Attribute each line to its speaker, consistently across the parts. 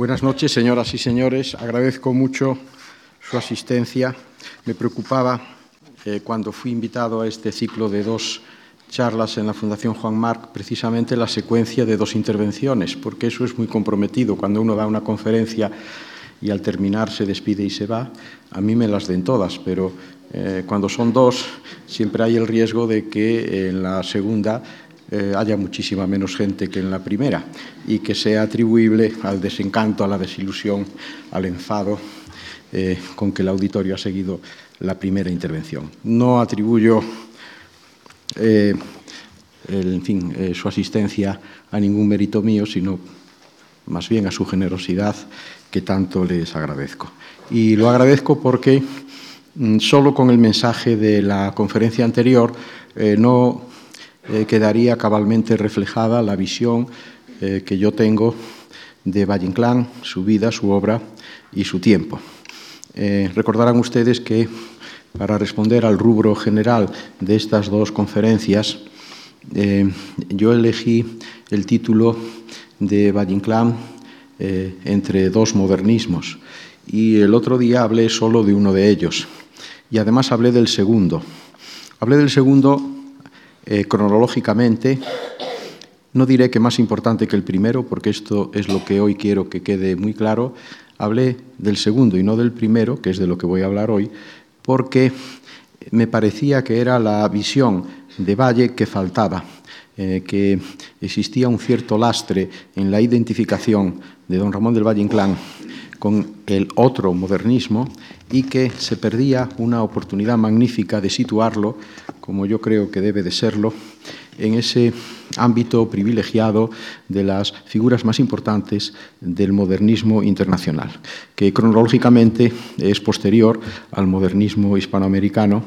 Speaker 1: Buenas noches, señoras y señores. Agradezco mucho su asistencia. Me preocupaba eh, cuando fui invitado a este ciclo de dos charlas en la Fundación Juan Marc precisamente la secuencia de dos intervenciones, porque eso es muy comprometido. Cuando uno da una conferencia y al terminar se despide y se va, a mí me las den todas, pero eh, cuando son dos siempre hay el riesgo de que en la segunda eh, haya muchísima menos gente que en la primera y que sea atribuible al desencanto, a la desilusión, al enfado eh, con que el auditorio ha seguido la primera intervención. No atribuyo eh, en fin, su asistencia a ningún mérito mío, sino más bien a su generosidad, que tanto les agradezco. Y lo agradezco porque mm, solo con el mensaje de la conferencia anterior no quedaría cabalmente reflejada la visión que yo tengo de Valle Inclán, su vida, su obra y su tiempo. recordarán ustedes que para responder al rubro general de estas dos conferencias, eh, yo elegí el título de Valle Inclán eh, entre dos modernismos y el otro día hablé solo de uno de ellos y además hablé del segundo. Hablé del segundo eh, cronológicamente, no diré que más importante que el primero, porque esto es lo que hoy quiero que quede muy claro. Hablé del segundo y no del primero, que es de lo que voy a hablar hoy, porque me parecía que era la visión de Valle que faltaba, eh, que existía un cierto lastre en la identificación de don Ramón del Valle Inclán con el otro modernismo y que se perdía una oportunidad magnífica de situarlo, como yo creo que debe de serlo, en ese ámbito privilegiado de las figuras más importantes del modernismo internacional, que cronológicamente es posterior al modernismo hispanoamericano,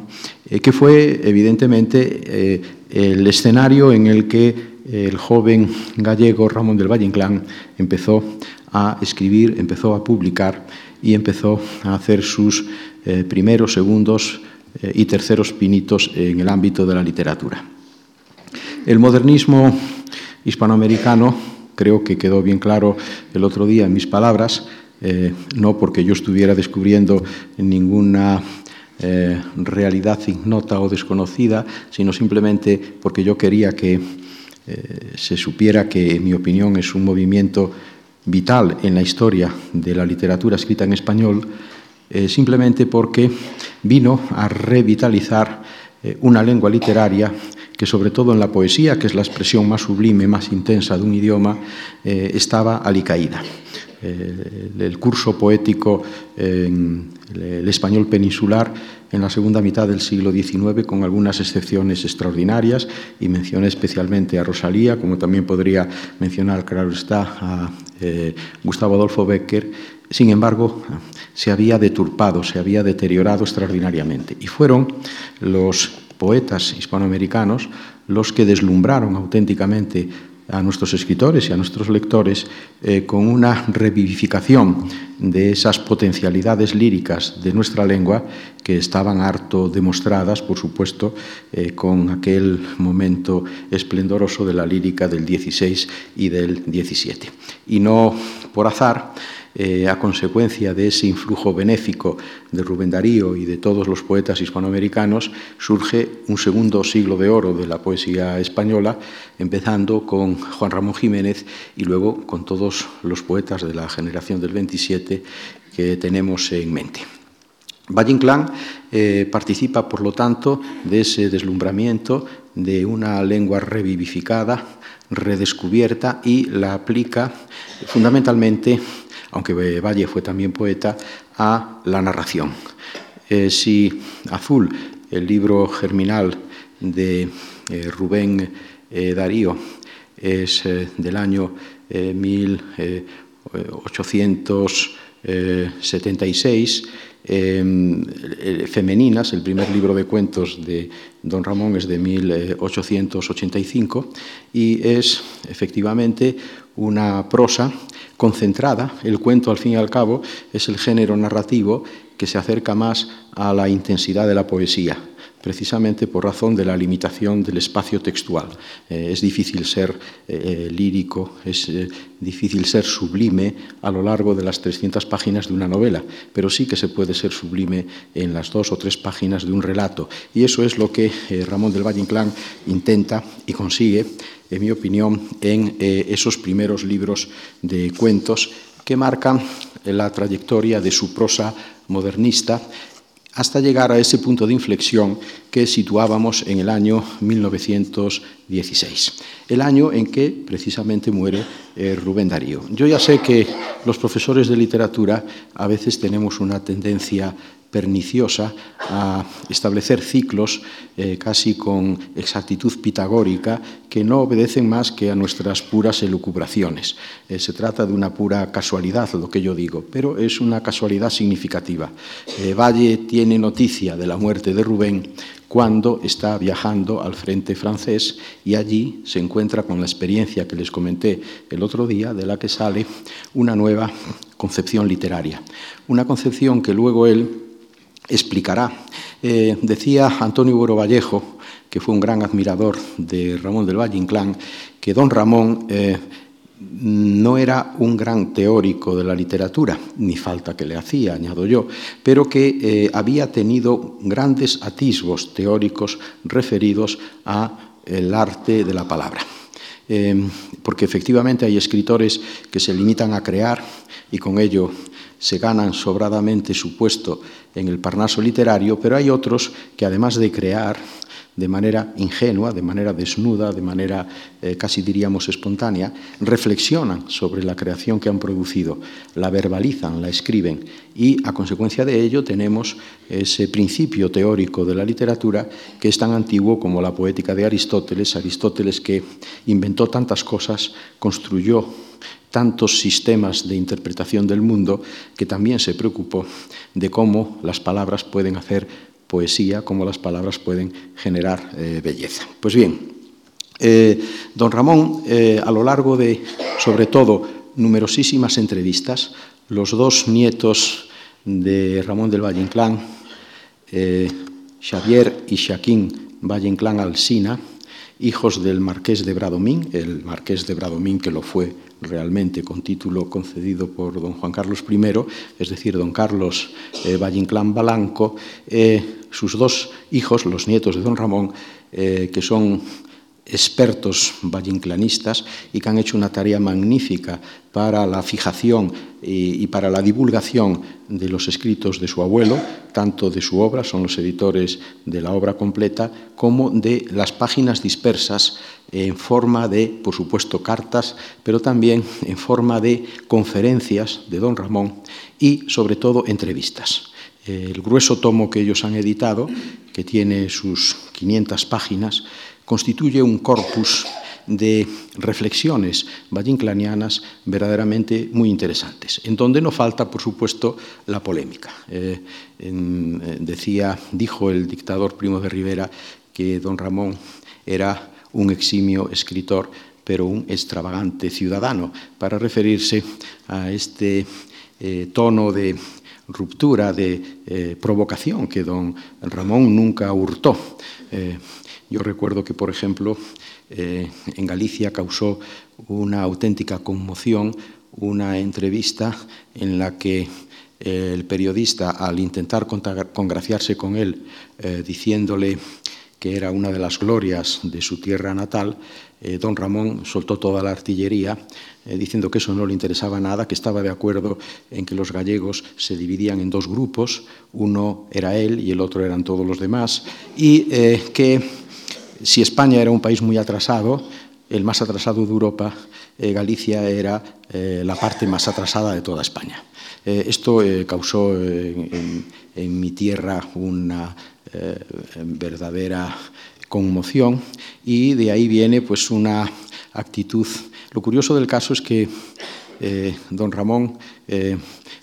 Speaker 1: eh, que fue evidentemente eh, el escenario en el que el joven gallego Ramón del Valle Inclán empezó a escribir, empezó a publicar y empezó a hacer sus eh, primeros, segundos y terceros pinitos en el ámbito de la literatura. El modernismo hispanoamericano, creo que quedó bien claro el otro día en mis palabras, eh, no porque yo estuviera descubriendo ninguna eh, realidad ignota o desconocida, sino simplemente porque yo quería que eh, se supiera que, en mi opinión, es un movimiento vital en la historia de la literatura escrita en español, simplemente porque vino a revitalizar una lengua literaria que sobre todo en la poesía, que es la expresión más sublime, más intensa de un idioma, eh, estaba alicaída. Eh, el curso poético en el español peninsular en la segunda mitad del siglo XIX, con algunas excepciones extraordinarias, y mencioné especialmente a Rosalía, como también podría mencionar, claro está, a eh, Gustavo Adolfo Becker, sin embargo, se había deturpado, se había deteriorado extraordinariamente. Y fueron los poetas hispanoamericanos los que deslumbraron auténticamente a nuestros escritores y a nuestros lectores eh, con una revivificación de esas potencialidades líricas de nuestra lengua que estaban harto demostradas, por supuesto, eh, con aquel momento esplendoroso de la lírica del 16 y del 17. Y no por azar, eh, a consecuencia de ese influjo benéfico de Rubén Darío y de todos los poetas hispanoamericanos, surge un segundo siglo de oro de la poesía española, empezando con Juan Ramón Jiménez y luego con todos los poetas de la generación del 27 que tenemos en mente. Valle Inclán eh, participa, por lo tanto, de ese deslumbramiento de una lengua revivificada, redescubierta y la aplica fundamentalmente aunque Valle fue también poeta, a la narración. Eh, si Azul, el libro germinal de eh, Rubén eh, Darío, es del año 1876, Femeninas, el primer libro de cuentos de Don Ramón es de 1885 y es efectivamente una prosa concentrada. El cuento, al fin y al cabo, es el género narrativo que se acerca más a la intensidad de la poesía. Precisamente por razón de la limitación del espacio textual. Eh, es difícil ser eh, lírico, es eh, difícil ser sublime a lo largo de las 300 páginas de una novela, pero sí que se puede ser sublime en las dos o tres páginas de un relato. Y eso es lo que Ramón del Valle Inclán intenta y consigue, en mi opinión, en esos primeros libros de cuentos que marcan la trayectoria de su prosa modernista hasta llegar a ese punto de inflexión que situábamos en el año 1916, el año en que precisamente muere eh, Rubén Darío. Yo ya sé que los profesores de literatura a veces tenemos una tendencia perniciosa a establecer ciclos eh, casi con exactitud pitagórica que no obedecen más que a nuestras puras elucubraciones. Eh, se trata de una pura casualidad, lo que yo digo, pero es una casualidad significativa. Eh, Valle tiene noticia de la muerte de Rubén cuando está viajando al frente francés y allí se encuentra con la experiencia que les comenté el otro día, de la que sale una nueva concepción literaria. Una concepción que luego él explicará. Eh, decía Antonio Boro Vallejo, que fue un gran admirador de Ramón del Valle Inclán, que don Ramón eh, no era un gran teórico de la literatura, ni falta que le hacía, añado yo, pero que eh, había tenido grandes atisbos teóricos referidos al arte de la palabra. porque efectivamente hay escritores que se limitan a crear y con ello se ganan sobradamente su puesto en el Parnaso literario, pero hay otros que además de crear de manera ingenua, de manera desnuda, de manera eh, casi diríamos espontánea, reflexionan sobre la creación que han producido, la verbalizan, la escriben y a consecuencia de ello tenemos ese principio teórico de la literatura que es tan antiguo como la poética de Aristóteles, Aristóteles que inventó tantas cosas, construyó tantos sistemas de interpretación del mundo que también se preocupó de cómo las palabras pueden hacer poesía, cómo las palabras pueden generar eh, belleza. Pues bien, eh, don Ramón, eh, a lo largo de, sobre todo, numerosísimas entrevistas, los dos nietos de Ramón del Valle Inclán, Xavier y Joaquín Valle Inclán Alsina, hijos del marqués de Bradomín, el marqués de Bradomín que lo fue realmente con título concedido por don Juan Carlos I, es decir, don Carlos eh, Valle Inclán Balanco, eh, sus dos hijos, los nietos de don Ramón, eh, que son expertos vallinclanistas y que han hecho una tarea magnífica para la fijación y, para la divulgación de los escritos de su abuelo, tanto de su obra, son los editores de la obra completa, como de las páginas dispersas en forma de, por supuesto, cartas, pero también en forma de conferencias de don Ramón y, sobre todo, entrevistas. El grueso tomo que ellos han editado, que tiene sus 500 páginas, constituye un corpus de reflexiones vallinclanianas verdaderamente muy interesantes, en donde no falta, por supuesto, la polémica. Eh, eh, decía, dijo el dictador Primo de Rivera que don Ramón era un eximio escritor, pero un extravagante ciudadano, para referirse a este eh, tono de ruptura, de provocación que don Ramón nunca hurtó. Yo recuerdo que, por ejemplo, eh, en Galicia causó una auténtica conmoción una entrevista en la que eh, el periodista, al intentar congraciarse con él, eh, diciéndole que era una de las glorias de su tierra natal, don Ramón soltó toda la artillería diciendo que eso no le interesaba nada, que estaba de acuerdo en que los gallegos se dividían en dos grupos, uno era él y el otro eran todos los demás, y que si España era un país muy atrasado, el más atrasado de Europa, eh, Galicia era eh, la parte más atrasada de toda España. Eh, esto causó en, mi tierra una verdadera conmoción y de ahí viene pues una actitud. Lo curioso del caso es que don Ramón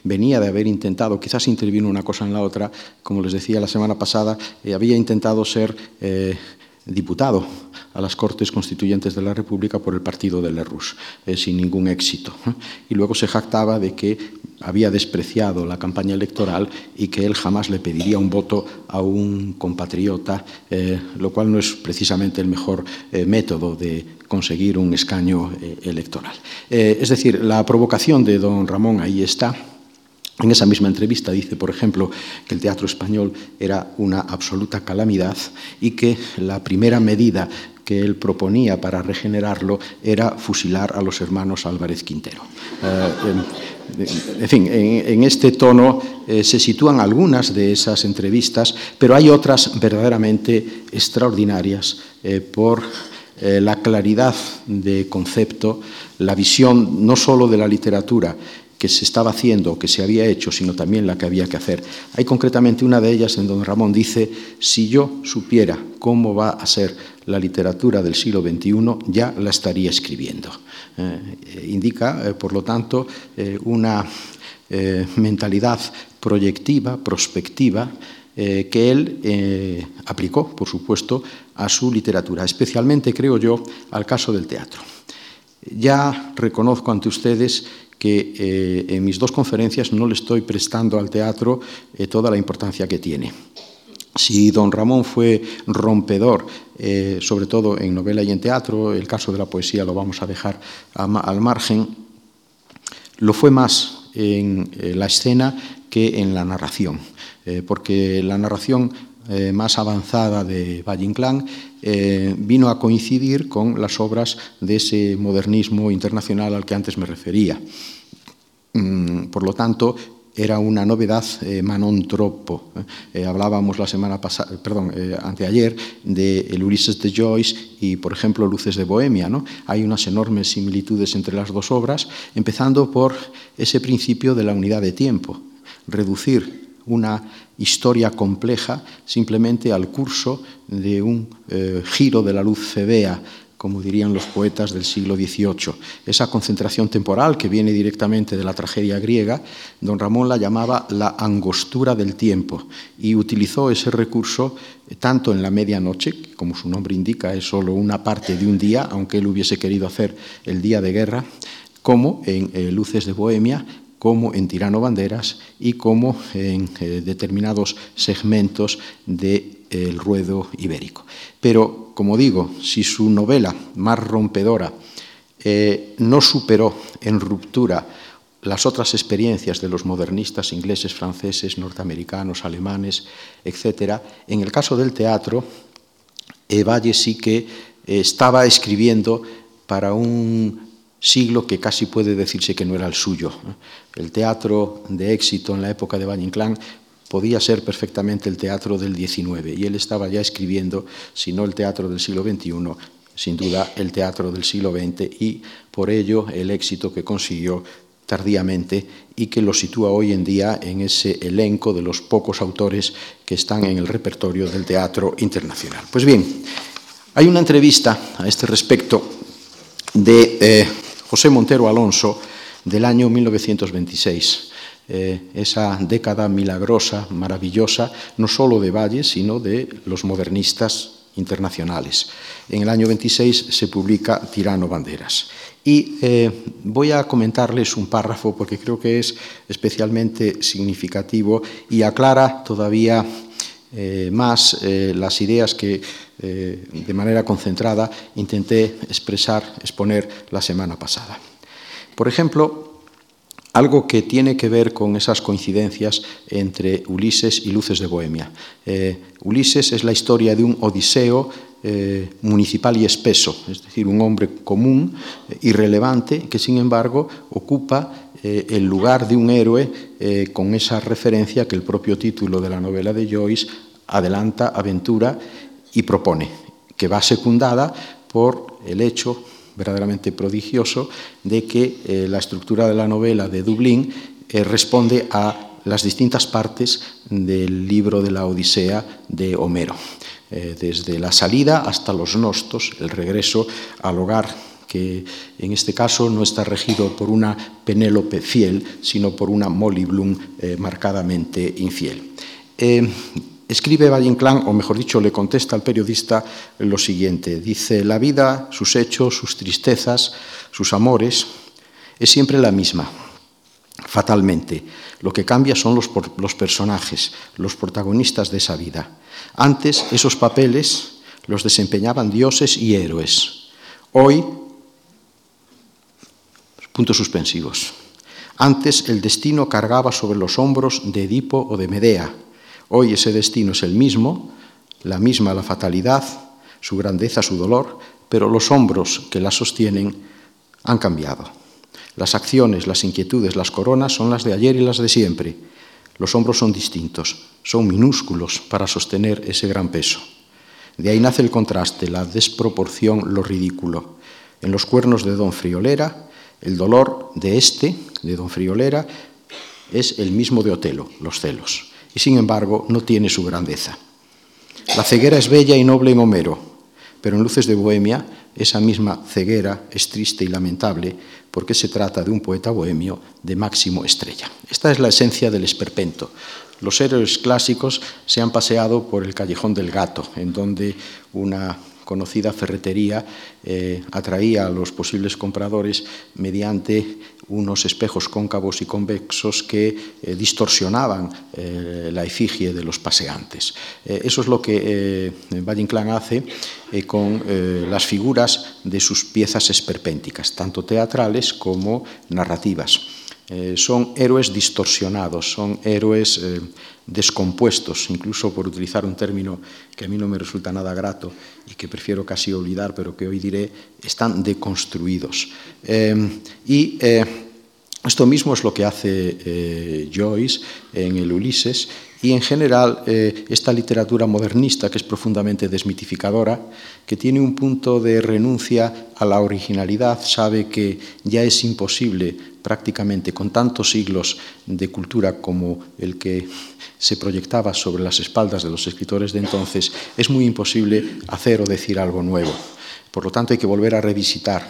Speaker 1: venía de haber intentado, quizás intervino una cosa en la otra, como les decía la semana pasada, había intentado ser diputado a las Cortes Constituyentes de la República por el partido de Lerroux, eh, sin ningún éxito. Y luego se jactaba de que había despreciado la campaña electoral y que él jamás le pediría un voto a un compatriota, eh, lo cual no es precisamente el mejor eh, método de conseguir un escaño eh, electoral. es decir, la provocación de don Ramón ahí está. En esa misma entrevista dice, por ejemplo, que el teatro español era una absoluta calamidad y que la primera medida que él proponía para regenerarlo era fusilar a los hermanos Álvarez Quintero. Eh, en, fin, en, este tono eh, se sitúan algunas de esas entrevistas, pero hay otras verdaderamente extraordinarias eh, por la claridad de concepto, la visión no solo de la literatura, que se estaba haciendo, que se había hecho, sino también la que había que hacer. Hay concretamente una de ellas en donde Ramón dice, si yo supiera cómo va a ser la literatura del siglo XXI, ya la estaría escribiendo. Eh, indica, eh, por lo tanto, eh, una mentalidad proyectiva, prospectiva, que él aplicó, por supuesto, a su literatura, especialmente, creo yo, al caso del teatro. Ya reconozco ante ustedes que eh, en mis dos conferencias no le estoy prestando al teatro eh, toda la importancia que tiene. Si don Ramón fue rompedor, eh, sobre todo en novela y en teatro, el caso de la poesía lo vamos a dejar al margen, lo fue más en la escena que en la narración, porque la narración más avanzada de Valle Inclán vino a coincidir con las obras de ese modernismo internacional al que antes me refería. Mm, por lo tanto, era una novedad eh, manontropo. Eh, hablábamos la semana pasada, perdón, eh, anteayer, de el Ulises de Joyce y, por ejemplo, Luces de Bohemia. ¿no? Hay unas enormes similitudes entre las dos obras, empezando por ese principio de la unidad de tiempo, reducir una historia compleja simplemente al curso de un giro de la luz febea como dirían los poetas del siglo XVIII. Esa concentración temporal que viene directamente de la tragedia griega, don Ramón la llamaba la angostura del tiempo y utilizó ese recurso tanto en la medianoche, que como su nombre indica es solo una parte de un día, aunque él hubiese querido hacer el día de guerra, como en eh, Luces de Bohemia, como en Tirano Banderas y como en eh, determinados segmentos del de, ruedo ibérico. Pero, como digo, si su novela más rompedora eh, no superó en ruptura las otras experiencias de los modernistas ingleses, franceses, norteamericanos, alemanes, etc., en el caso del teatro, Valle sí que eh, estaba escribiendo para un siglo que casi puede decirse que no era el suyo. El teatro de éxito en la época de Valle Inclán podía ser perfectamente el teatro del XIX y él estaba ya escribiendo, si no el teatro del siglo XXI, sin duda el teatro del siglo XX y por ello el éxito que consiguió tardíamente y que lo sitúa hoy en día en ese elenco de los pocos autores que están en el repertorio del teatro internacional. Pues bien, hay una entrevista a este respecto de eh, José Montero Alonso del año 1926 eh, esa década milagrosa, maravillosa, no solo de Valle, sino de los modernistas internacionales. En el año 26 se publica Tirano Banderas. Y eh, voy a comentarles un párrafo porque creo que es especialmente significativo y aclara todavía eh, más las ideas que de manera concentrada intenté expresar, exponer la semana pasada. Por ejemplo, algo que tiene que ver con esas coincidencias entre Ulises y Luces de Bohemia. Eh, Ulises es la historia de un odiseo eh, municipal y espeso, es decir, un hombre común, eh, irrelevante, que sin embargo ocupa el lugar de un héroe con esa referencia que el propio título de la novela de Joyce adelanta, aventura y propone, que va secundada por el hecho verdaderamente prodigioso de que eh, la estructura de la novela de Dublín eh, responde a las distintas partes del libro de la Odisea de Homero, eh, desde la salida hasta los nostos, el regreso al hogar que en este caso no está regido por una Penélope fiel, sino por una Molly Bloom marcadamente infiel. Escribe Valle Inclán, o mejor dicho, le contesta al periodista lo siguiente. Dice, la vida, sus hechos, sus tristezas, sus amores, es siempre la misma. fatalmente. Lo que cambia son los, los personajes, los protagonistas de esa vida. Antes esos papeles los desempeñaban dioses y héroes. Hoy, puntos suspensivos. Antes el destino cargaba sobre los hombros de Edipo o de Medea. Hoy ese destino es el mismo, la misma la fatalidad, su grandeza, su dolor, pero los hombros que la sostienen han cambiado. Las acciones, las inquietudes, las coronas son las de ayer y las de siempre. Los hombros son distintos, son minúsculos para sostener ese gran peso. De ahí nace el contraste, la desproporción, lo ridículo. En los cuernos de don Friolera, el dolor de este, de don Friolera, es el mismo de Otelo, los celos, y sin embargo no tiene su grandeza. La ceguera es bella y noble en Homero, pero en Luces de Bohemia esa misma ceguera es triste y lamentable porque se trata de un poeta bohemio de máximo estrella. Esta es la esencia del esperpento. Los héroes clásicos se han paseado por el callejón del gato, en donde una conocida ferretería eh, atraía a los posibles compradores mediante unos espejos cóncavos y convexos que eh, distorsionaban eh, la efigie de los paseantes. eso es lo que Valle Inclán hace con las figuras de sus piezas esperpénticas, tanto teatrales como narrativas. Son héroes distorsionados, son héroes descompuestos, incluso por utilizar un término que a mí no me resulta nada grato y que prefiero casi olvidar, pero que hoy diré, están deconstruidos. Eh, y esto mismo es lo que hace Joyce en el Ulises y en general esta literatura modernista que es profundamente desmitificadora, que tiene un punto de renuncia a la originalidad, sabe que ya es imposible prácticamente con tantos siglos de cultura como el que se proyectaba sobre las espaldas de los escritores de entonces, es muy imposible hacer o decir algo nuevo. Por lo tanto, hay que volver a revisitar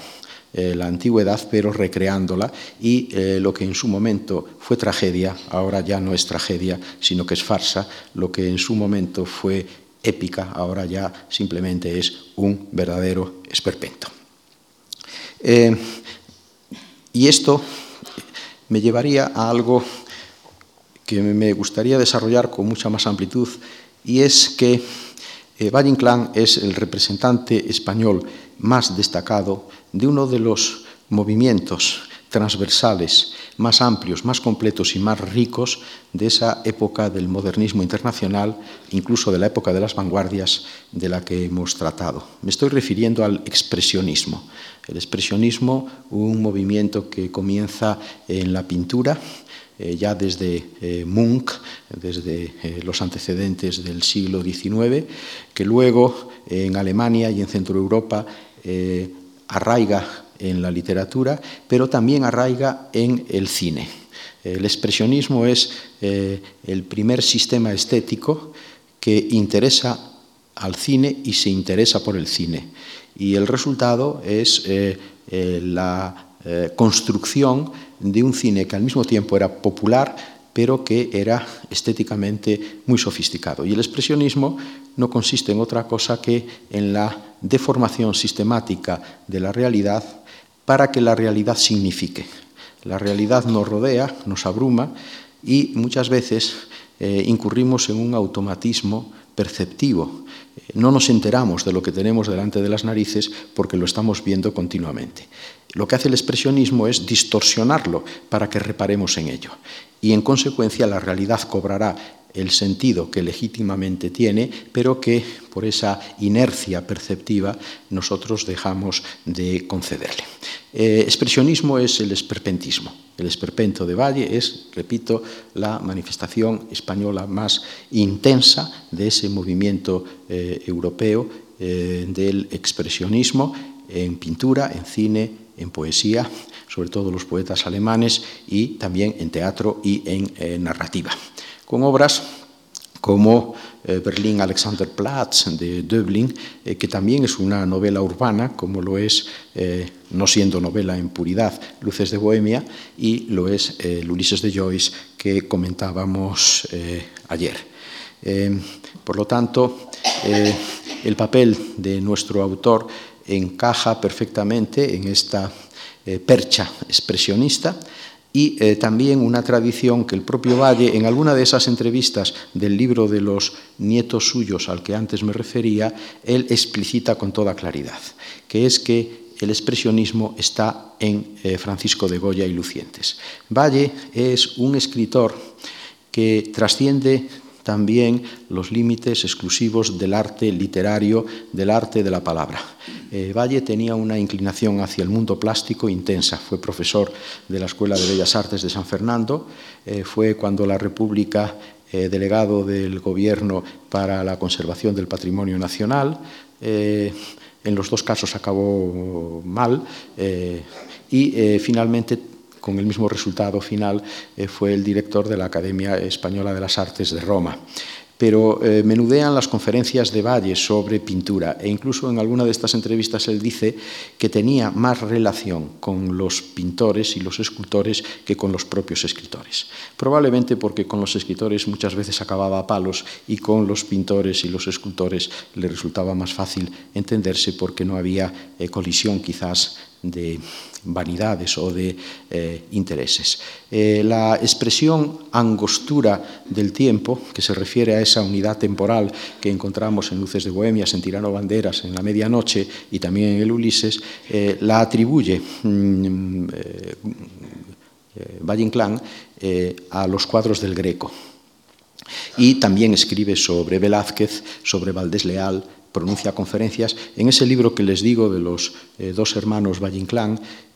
Speaker 1: eh, la antigüedad, pero recreándola, y eh, lo que en su momento fue tragedia, ahora ya no es tragedia, sino que es farsa, lo que en su momento fue épica, ahora ya simplemente es un verdadero esperpento. Eh, y esto me llevaría a algo que me gustaría desarrollar con mucha más amplitud, y es que eh, Valle Inclán es el representante español más destacado de uno de los movimientos transversales más amplios, más completos y más ricos de esa época del modernismo internacional, incluso de la época de las vanguardias de la que hemos tratado. Me estoy refiriendo al expresionismo. El expresionismo, un movimiento que comienza en la pintura, eh, ya desde eh, Munch, desde eh, los antecedentes del siglo XIX, que luego en Alemania y en Centro Europa arraiga en la literatura, pero también arraiga en el cine. El expresionismo es eh, el primer sistema estético que interesa al cine y se interesa por el cine. Y el resultado es eh, eh, la construcción de un cine que al mismo tiempo era popular, pero que era estéticamente muy sofisticado. Y el expresionismo no consiste en otra cosa que en la deformación sistemática de la realidad para que la realidad signifique. La realidad nos rodea, nos abruma y muchas veces eh, incurrimos en un automatismo perceptivo. No nos enteramos de lo que tenemos delante de las narices porque lo estamos viendo continuamente. Lo que hace el expresionismo es distorsionarlo para que reparemos en ello. Y en consecuencia la realidad cobrará el sentido que legítimamente tiene, pero que por esa inercia perceptiva nosotros dejamos de concederle. Eh, expresionismo es el esperpentismo. El esperpento de Valle es, repito, la manifestación española más intensa de ese movimiento eh, europeo eh, del expresionismo en pintura, en cine, en poesía, sobre todo los poetas alemanes, y también en teatro y en narrativa con obras como eh, Berlín Alexanderplatz de Döbling, eh, que también es una novela urbana, como lo es, eh, no siendo novela en puridad, Luces de Bohemia, y lo es el Ulises de Joyce que comentábamos ayer. por lo tanto, el papel de nuestro autor encaja perfectamente en esta percha expresionista y eh, también una tradición que el propio Valle, en alguna de esas entrevistas del libro de los nietos suyos al que antes me refería, él explicita con toda claridad, que es que el expresionismo está en eh, Francisco de Goya y Lucientes. Valle es un escritor que trasciende también los límites exclusivos del arte literario, del arte de la palabra. Eh, Valle tenía una inclinación hacia el mundo plástico intensa. Fue profesor de la Escuela de Bellas Artes de San Fernando. Eh, fue cuando la República, eh, delegado del Gobierno para la conservación del patrimonio nacional. en los dos casos acabó mal y finalmente con el mismo resultado final, eh, fue el director de la Academia Española de las Artes de Roma. Pero eh, menudean las conferencias de Valle sobre pintura e incluso en alguna de estas entrevistas él dice que tenía más relación con los pintores y los escultores que con los propios escritores. Probablemente porque con los escritores muchas veces acababa a palos y con los pintores y los escultores le resultaba más fácil entenderse porque no había eh, colisión quizás de vanidades o de eh, intereses. Eh, la expresión angostura del tiempo, que se refiere a esa unidad temporal que encontramos en Luces de Bohemias, en Tirano Banderas, en La Medianoche y también en el Ulises, eh, la atribuye mm, Valle Inclán a los cuadros del Greco. Y también escribe sobre Velázquez, sobre Valdés Leal, pronuncia conferencias. En ese libro que les digo de los eh, dos hermanos Valle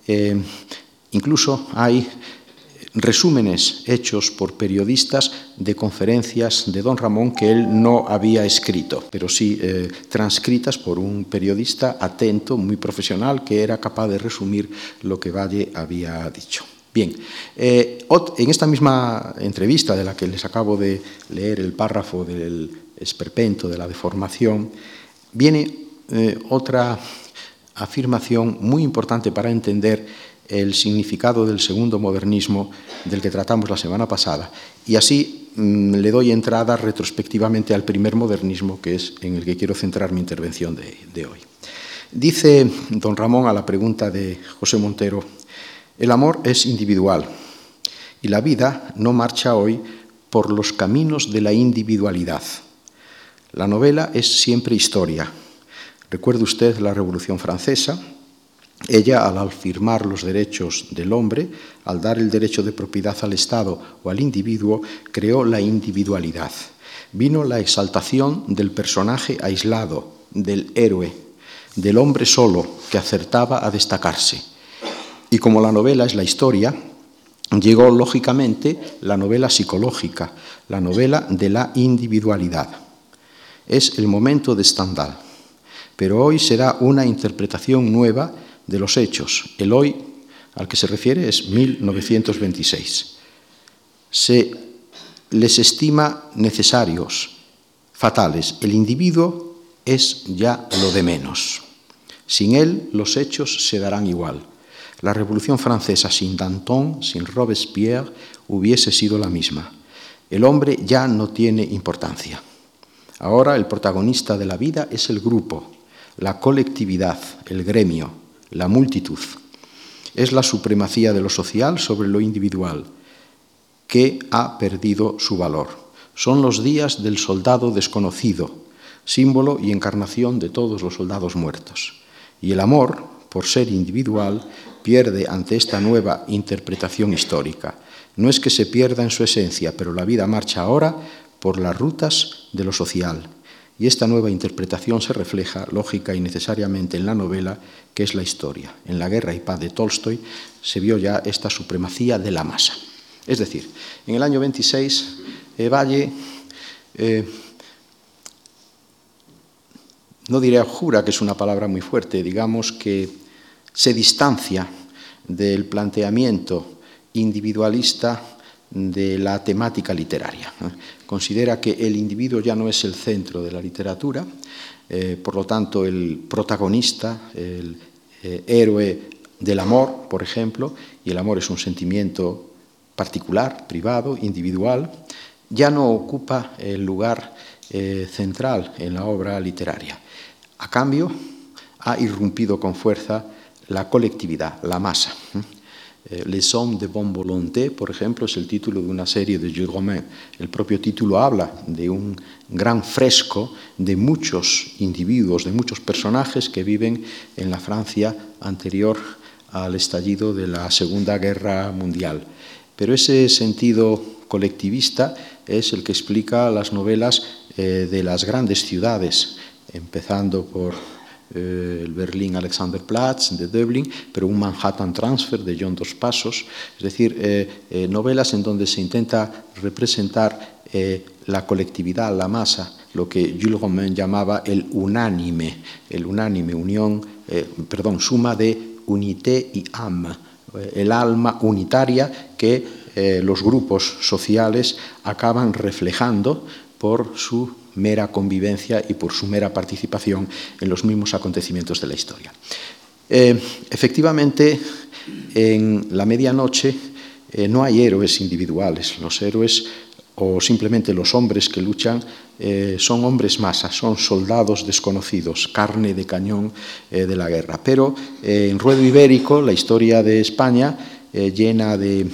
Speaker 1: eh, incluso hay resúmenes hechos por periodistas de conferencias de don Ramón que él no había escrito, pero sí eh, transcritas por un periodista atento, muy profesional, que era capaz de resumir lo que Valle había dicho. Bien, en esta misma entrevista de la que les acabo de leer el párrafo del esperpento, de la deformación, viene eh, otra afirmación muy importante para entender el significado del segundo modernismo del que tratamos la semana pasada. Y así mm, le doy entrada retrospectivamente al primer modernismo, que es en el que quiero centrar mi intervención de hoy. Dice don Ramón a la pregunta de José Montero, el amor es individual y la vida no marcha hoy por los caminos de la individualidad la novela es siempre historia. Recuerde usted la Revolución Francesa. Ella, al afirmar los derechos del hombre, al dar el derecho de propiedad al Estado o al individuo, creó la individualidad. Vino la exaltación del personaje aislado, del héroe, del hombre solo que acertaba a destacarse. Y como la novela es la historia, llegó lógicamente la novela psicológica, la novela de la individualidad es el momento de Stendhal. Pero hoy será una interpretación nueva de los hechos. El hoy al que se refiere es 1926. Se les estima necesarios, fatales. El individuo es ya lo de menos. Sin él los hechos se darán igual. La Revolución Francesa sin Danton, sin Robespierre, hubiese sido la misma. El hombre ya no tiene importancia. Ahora el protagonista de la vida es el grupo, la colectividad, el gremio, la multitud. Es la supremacía de lo social sobre lo individual que ha perdido su valor. Son los días del soldado desconocido, símbolo y encarnación de todos los soldados muertos. Y el amor, por ser individual, pierde ante esta nueva interpretación histórica. No es que se pierda en su esencia, pero la vida marcha ahora por las rutas de lo social. Y esta nueva interpretación se refleja lógica y necesariamente en la novela, que es la historia. En La guerra y paz de Tolstoy se vio ya esta supremacía de la masa. Es decir, en el año 26, eh, Valle, eh, no diré jura, que es una palabra muy fuerte, digamos que se distancia del planteamiento individualista de la temática literaria. Considera que el individuo ya no es el centro de la literatura, eh, por lo tanto el protagonista, el eh, héroe del amor, por ejemplo, y el amor es un sentimiento particular, privado, individual, ya no ocupa el lugar eh, central en la obra literaria. A cambio, ha irrumpido con fuerza la colectividad, la masa. Eh, Les hommes de bonne volonté, por ejemplo, es el título de una serie de Jules Romain. El propio título habla de un gran fresco de muchos individuos, de muchos personajes que viven en la Francia anterior al estallido de la Segunda Guerra Mundial. Pero ese sentido colectivista es el que explica las novelas eh, de las grandes ciudades, empezando por el Berlín Alexanderplatz de Dublín, pero un Manhattan Transfer de John Dos Pasos, es decir, eh, novelas en donde se intenta representar la colectividad, la masa, lo que Jules Romain llamaba el unánime, el unánime, unión, perdón, suma de unité y âme, el alma unitaria que eh, los grupos sociales acaban reflejando por su mera convivencia y por su mera participación en los mismos acontecimientos de la historia. Eh, efectivamente, en la medianoche eh, no hay héroes individuales, los héroes o simplemente los hombres que luchan eh, son hombres masas, son soldados desconocidos, carne de cañón de la guerra. Pero en Ruedo Ibérico, la historia de España, llena de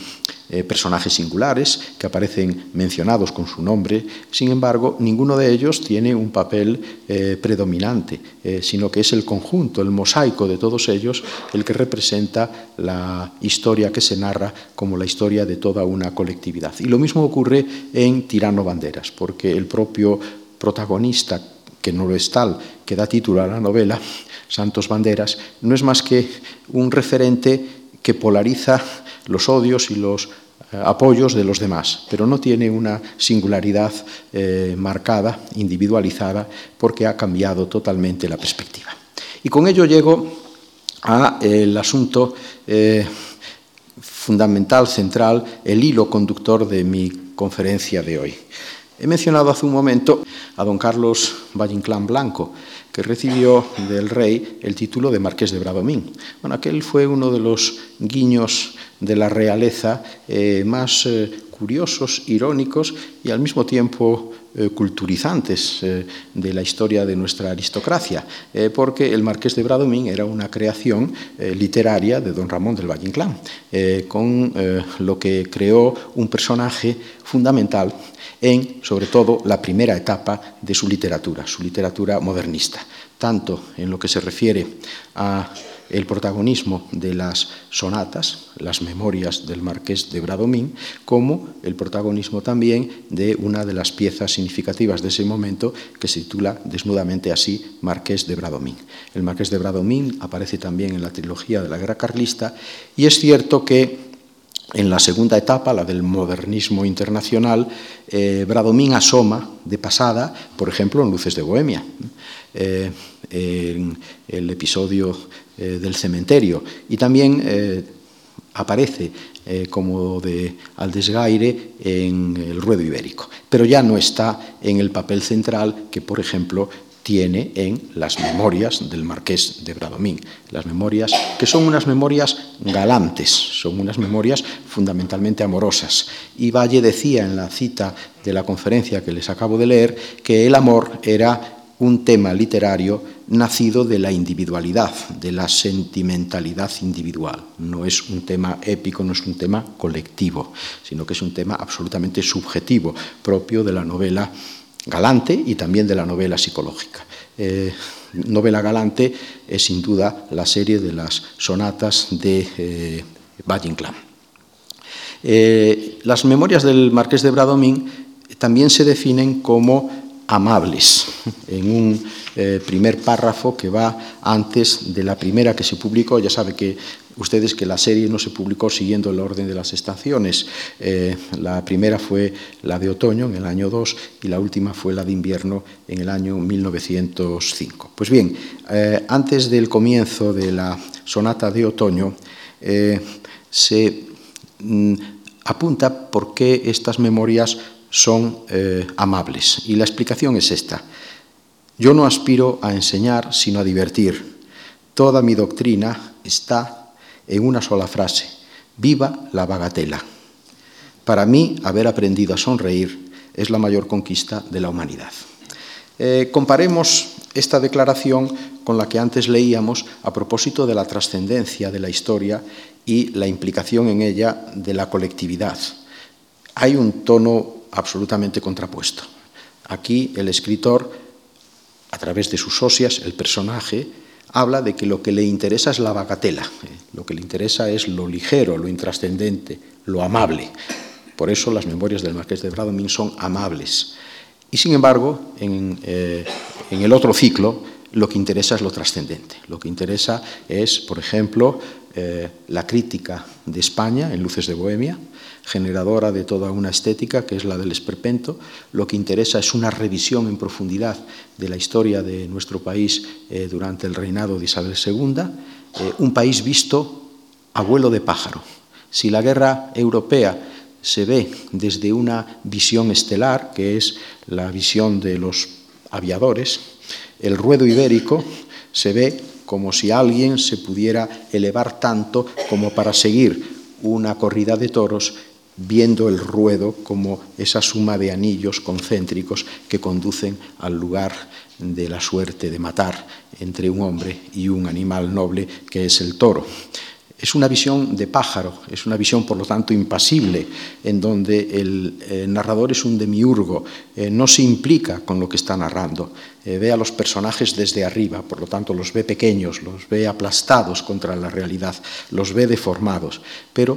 Speaker 1: eh, personajes singulares que aparecen mencionados con su nombre, sin embargo, ninguno de ellos tiene un papel eh, predominante, eh, sino que es el conjunto, el mosaico de todos ellos, el que representa la historia que se narra como la historia de toda una colectividad. Y lo mismo ocurre en Tirano Banderas, porque el propio protagonista, que no lo es tal, que da título a la novela, Santos Banderas, no es más que un referente que polariza los odios y los eh, apoyos de los demás, pero no tiene una singularidad eh, marcada, individualizada, porque ha cambiado totalmente la perspectiva. Y con ello llego al asunto eh, fundamental, central, el hilo conductor de mi conferencia de hoy. He mencionado hace un momento a don Carlos Valle Blanco, que recibió del rey el título de Marqués de Bradomín. Bueno, aquel fue uno de los guiños de la realeza eh, más eh, curiosos, irónicos y al mismo tiempo eh, culturizantes de la historia de nuestra aristocracia, porque el Marqués de Bradomín era una creación literaria de don Ramón del Valle Inclán, con lo que creó un personaje fundamental en, sobre todo, la primera etapa de su literatura, su literatura modernista, tanto en lo que se refiere a el protagonismo de las sonatas, las memorias del marqués de Bradomín, como el protagonismo también de una de las piezas significativas de ese momento que se titula desnudamente así Marqués de Bradomín. El marqués de Bradomín aparece también en la trilogía de la Guerra Carlista y es cierto que en la segunda etapa, la del modernismo internacional, eh, Bradomín asoma de pasada, por ejemplo, en Luces de Bohemia, eh, en el episodio eh, del cementerio, y también aparece como de al desgaire en el ruedo ibérico, pero ya no está en el papel central que, por ejemplo, tiene en las memorias del marqués de Bradomín. Las memorias, que son unas memorias galantes, son unas memorias fundamentalmente amorosas. Y Valle decía en la cita de la conferencia que les acabo de leer que el amor era un tema literario nacido de la individualidad, de la sentimentalidad individual. No es un tema épico, no es un tema colectivo, sino que es un tema absolutamente subjetivo, propio de la novela galante y también de la novela psicológica. Eh, novela galante es sin duda la serie de las sonatas de eh. Eh, las memorias del marqués de Bradomín también se definen como amables, en un primer párrafo que va antes de la primera que se publicó. Ya sabe que ustedes que la serie no se publicó siguiendo el orden de las estaciones. Eh, la primera fue la de otoño en el año 2 y la última fue la de invierno en el año 1905. Pues bien, eh, antes del comienzo de la sonata de otoño, eh, se mm, apunta por qué estas memorias son amables. Y la explicación es esta. Yo no aspiro a enseñar, sino a divertir. Toda mi doctrina está en una sola frase, viva la bagatela. Para mí, haber aprendido a sonreír es la mayor conquista de la humanidad. Eh, comparemos esta declaración con la que antes leíamos a propósito de la trascendencia de la historia y la implicación en ella de la colectividad. Hay un tono absolutamente contrapuesto. Aquí el escritor, a través de sus socias, el personaje, habla de que lo que le interesa es la bagatela, ¿eh? lo que le interesa es lo ligero, lo intrascendente, lo amable. Por eso las memorias del marqués de Bradomín son amables. Y sin embargo, en, eh, en el otro ciclo, lo que interesa es lo trascendente. Lo que interesa es, por ejemplo, eh, la crítica de España en Luces de Bohemia, generadora de toda una estética que es la del esperpento. Lo que interesa es una revisión en profundidad de la historia de nuestro país eh, durante el reinado de Isabel II, eh, un país visto a vuelo de pájaro. Si la guerra europea se ve desde una visión estelar, que es la visión de los aviadores, el ruedo ibérico se ve como si alguien se pudiera elevar tanto como para seguir una corrida de toros viendo el ruedo como esa suma de anillos concéntricos que conducen al lugar de la suerte de matar entre un hombre y un animal noble que es el toro. Es una visión de pájaro, es una visión por lo tanto impasible, en donde el eh, narrador es un demiurgo, eh, no se implica con lo que está narrando, eh, ve a los personajes desde arriba, por lo tanto los ve pequeños, los ve aplastados contra la realidad, los ve deformados, pero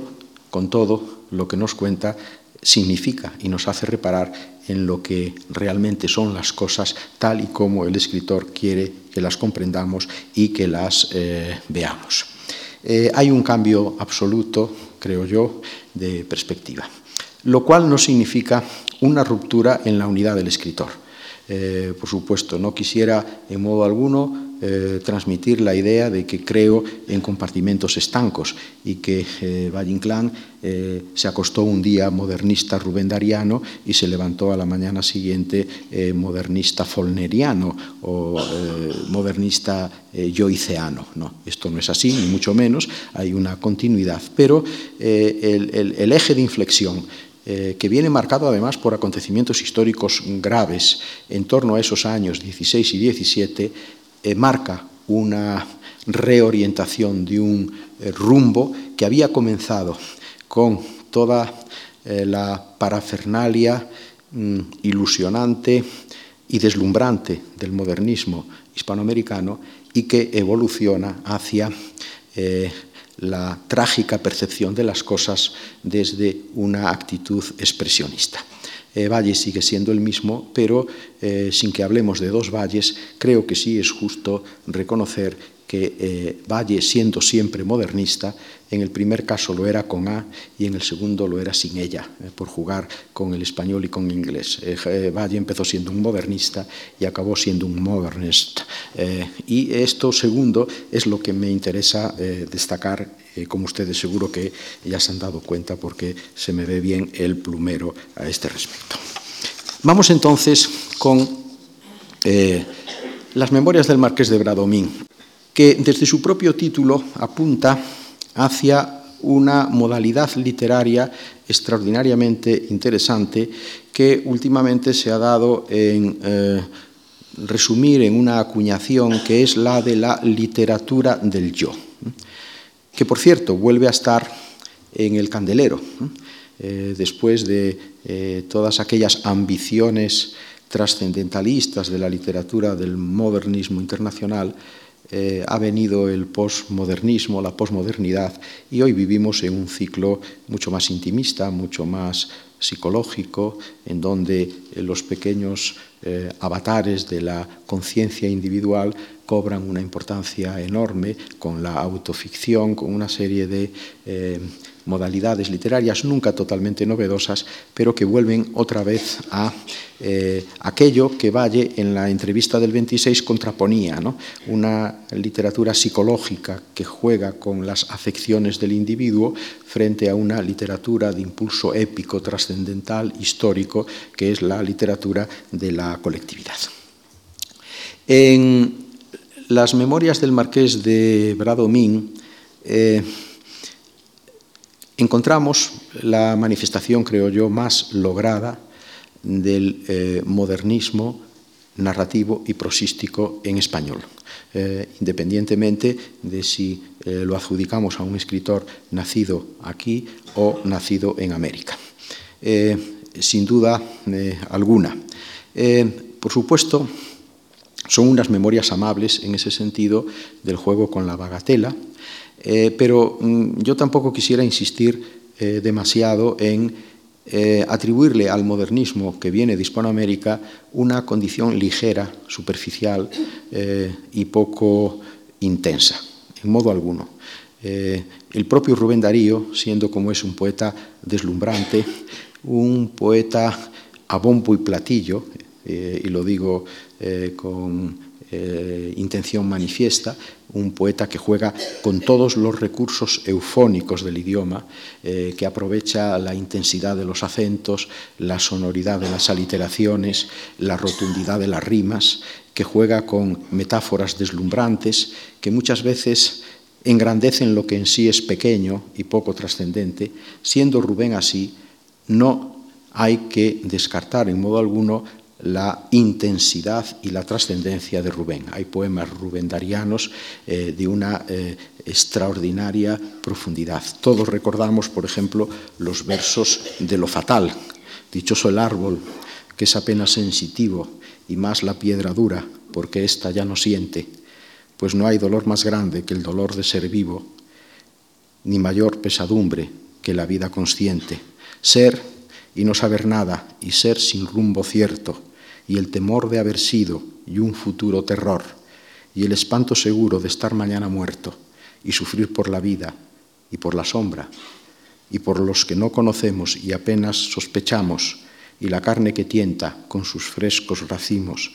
Speaker 1: con todo lo que nos cuenta significa y nos hace reparar en lo que realmente son las cosas tal y como el escritor quiere que las comprendamos y que las veamos. Eh, hay un cambio absoluto, creo yo, de perspectiva, lo cual no significa una ruptura en la unidad del escritor. Eh, por supuesto, no quisiera en modo alguno eh, transmitir la idea de que creo en compartimentos estancos y que eh, Valle Inclán eh, se acostó un día modernista Rubén Dariano y se levantó a la mañana siguiente modernista Folneriano o modernista joiceano. No, esto no es así, ni mucho menos, hay una continuidad, pero el eje de inflexión eh, que viene marcado además por acontecimientos históricos graves en torno a esos años 16 y 17, eh, marca una reorientación de un eh, rumbo que había comenzado con toda la parafernalia mm, ilusionante y deslumbrante del modernismo hispanoamericano y que evoluciona hacia la trágica percepción de las cosas desde una actitud expresionista. eh, Valle sigue siendo el mismo, pero eh, sin que hablemos de dos valles, creo que sí es justo reconocer que eh, Valle, siendo siempre modernista, en el primer caso lo era con A y en el segundo lo era sin ella, eh, por jugar con el español y con el inglés. Eh, Valle empezó siendo un modernista y acabó siendo un modernist. Y esto segundo es lo que me interesa destacar, como ustedes seguro que ya se han dado cuenta porque se me ve bien el plumero a este respecto. Vamos entonces con las memorias del marqués de Bradomín, que desde su propio título apunta hacia una modalidad literaria extraordinariamente interesante que últimamente se ha dado en eh, resumir en una acuñación que es la de la literatura del yo, que por cierto vuelve a estar en el candelero, eh, después de eh, todas aquellas ambiciones trascendentalistas de la literatura del modernismo internacional, eh, ha venido el posmodernismo, la posmodernidad, y hoy vivimos en un ciclo mucho más intimista, mucho más psicológico, en donde eh, los pequeños eh, avatares de la conciencia individual cobran una importancia enorme con la autoficción, con una serie de modalidades literarias nunca totalmente novedosas, pero que vuelven otra vez a eh, aquello que Valle en la entrevista del 26 contraponía, ¿no? una literatura psicológica que juega con las afecciones del individuo frente a una literatura de impulso épico, trascendental, histórico, que es la literatura de la colectividad. En las memorias del marqués de Bradomín, eh, encontramos la manifestación, creo yo, más lograda del eh, modernismo narrativo y prosístico en español, eh, independientemente de si eh, lo adjudicamos a un escritor nacido aquí o nacido en América. Sin duda alguna. por supuesto, son unas memorias amables en ese sentido del juego con la bagatela, pero mm, yo tampoco quisiera insistir demasiado en eh, atribuirle al modernismo que viene de Hispanoamérica una condición ligera, superficial eh, y poco intensa, en modo alguno. Eh, el propio Rubén Darío, siendo como es un poeta deslumbrante, un poeta a bombo y platillo, y lo digo con intención manifiesta, un poeta que juega con todos los recursos eufónicos del idioma, eh, que aprovecha la intensidad de los acentos, la sonoridad de las aliteraciones, la rotundidad de las rimas, que juega con metáforas deslumbrantes, que muchas veces engrandecen lo que en sí es pequeño y poco trascendente. Siendo Rubén así, no hay que descartar en modo alguno la intensidad y la trascendencia de Rubén. Hay poemas rubendarianos eh, de una eh, extraordinaria profundidad. Todos recordamos, por ejemplo, los versos de lo fatal. Dichoso el árbol, que es apenas sensitivo, y más la piedra dura, porque ésta ya no siente, pues no hay dolor más grande que el dolor de ser vivo, ni mayor pesadumbre que la vida consciente. Ser y no saber nada, y ser sin rumbo cierto, y el temor de haber sido y un futuro terror, y el espanto seguro de estar mañana muerto y sufrir por la vida y por la sombra, y por los que no conocemos y apenas sospechamos, y la carne que tienta con sus frescos racimos,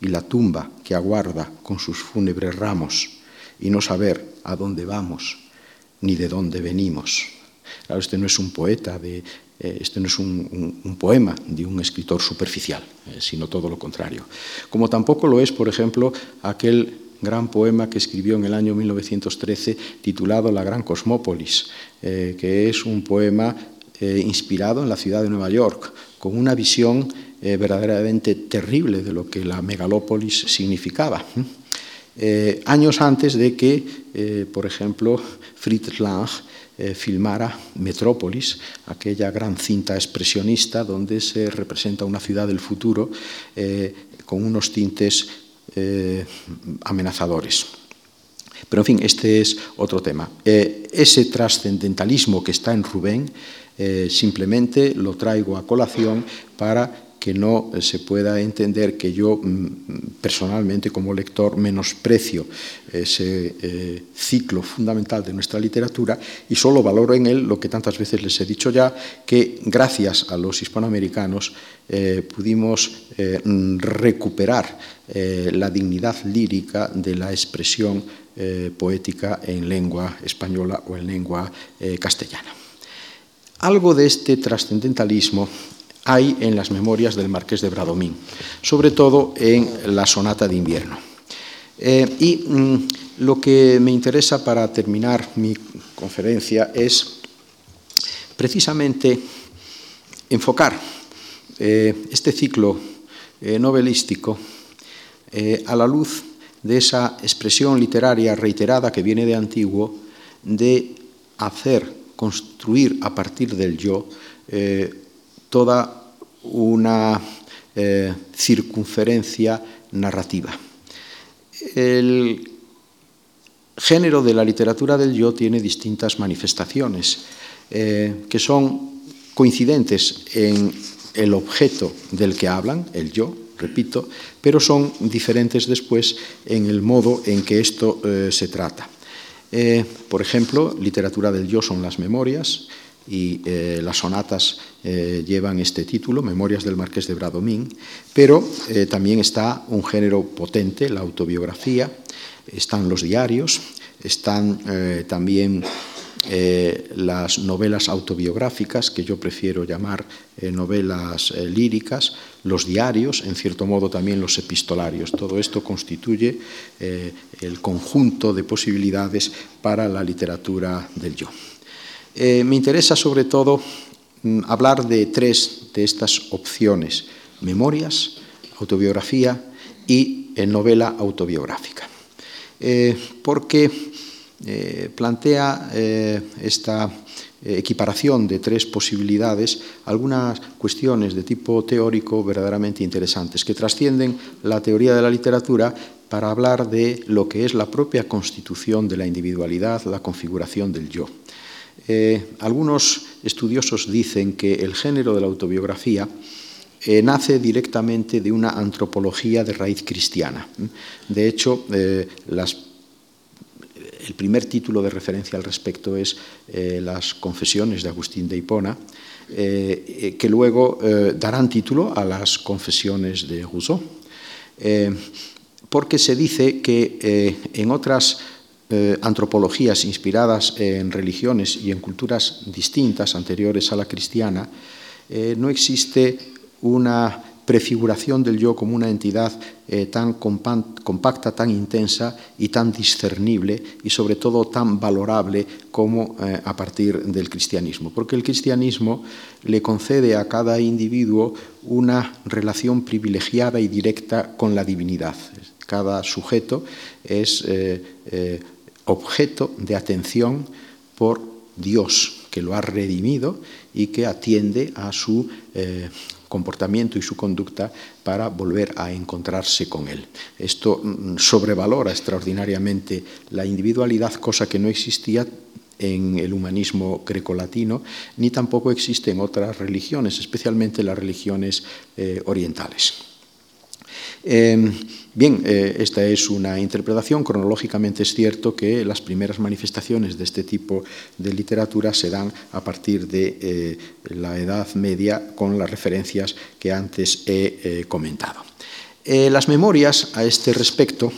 Speaker 1: y la tumba que aguarda con sus fúnebres ramos, y no saber a dónde vamos ni de dónde venimos. Claro, este no es un poeta de este no es un, poema de un escritor superficial, eh, sino todo lo contrario. Como tampoco lo es, por ejemplo, aquel gran poema que escribió en el año 1913 titulado La Gran Cosmópolis, eh, que es un poema inspirado en la ciudad de Nueva York, con una visión verdaderamente terrible de lo que la megalópolis significaba. años antes de que, por ejemplo, Fritz Lang eh, filmara Metrópolis, aquella gran cinta expresionista donde se representa una ciudad del futuro eh, con unos tintes eh, amenazadores. Pero en fin, este es otro tema. ese trascendentalismo que está en Rubén simplemente lo traigo a colación para que no se pueda entender que yo mm, personalmente como lector menosprecio ese eh, ciclo fundamental de nuestra literatura y solo valoro en él lo que tantas veces les he dicho ya, que gracias a los hispanoamericanos eh, pudimos eh, recuperar la dignidad lírica de la expresión poética en lengua española o en lengua castellana. Algo de este trascendentalismo hay en las memorias del marqués de Bradomín, sobre todo en la sonata de invierno. Eh, y mm, lo que me interesa para terminar mi conferencia es precisamente enfocar eh, este ciclo eh, novelístico a la luz de esa expresión literaria reiterada que viene de antiguo de hacer, construir a partir del yo toda una eh, circunferencia narrativa. El género de la literatura del yo tiene distintas manifestaciones eh, que son coincidentes en el objeto del que hablan, el yo, repito, pero son diferentes después en el modo en que esto eh, se trata. por ejemplo, literatura del yo son las memorias, y eh, las sonatas eh, llevan este título, Memorias del Marqués de Bradomín, pero eh, también está un género potente, la autobiografía, están los diarios, están también las novelas autobiográficas, que yo prefiero llamar novelas líricas, los diarios, en cierto modo también los epistolarios. Todo esto constituye el conjunto de posibilidades para la literatura del yo. Eh, me interesa sobre todo mm, hablar de tres de estas opciones, memorias, autobiografía y novela autobiográfica. porque plantea esta equiparación de tres posibilidades algunas cuestiones de tipo teórico verdaderamente interesantes que trascienden la teoría de la literatura para hablar de lo que es la propia constitución de la individualidad, la configuración del yo. Eh, algunos estudiosos dicen que el género de la autobiografía eh, nace directamente de una antropología de raíz cristiana. De hecho, eh, el primer título de referencia al respecto es Las Confesiones de Agustín de Hipona, que luego darán título a las Confesiones de Rousseau porque se dice que en otras eh, antropologías inspiradas en religiones y en culturas distintas anteriores a la cristiana, eh, no existe una prefiguración del yo como una entidad eh, tan compacta, tan intensa y tan discernible y sobre todo tan valorable como a partir del cristianismo. Porque el cristianismo le concede a cada individuo una relación privilegiada y directa con la divinidad. Cada sujeto es eh, objeto de atención por Dios, que lo ha redimido y que atiende a su comportamiento y su conducta para volver a encontrarse con él. Esto mm, sobrevalora extraordinariamente la individualidad, cosa que no existía en el humanismo grecolatino, ni tampoco existe en otras religiones, especialmente las religiones eh, orientales. Em, bien, eh, esta es una interpretación. Cronológicamente es cierto que las primeras manifestaciones de este tipo de literatura se dan a partir de eh, la Edad Media con las referencias que antes he eh, comentado. las memorias a este respecto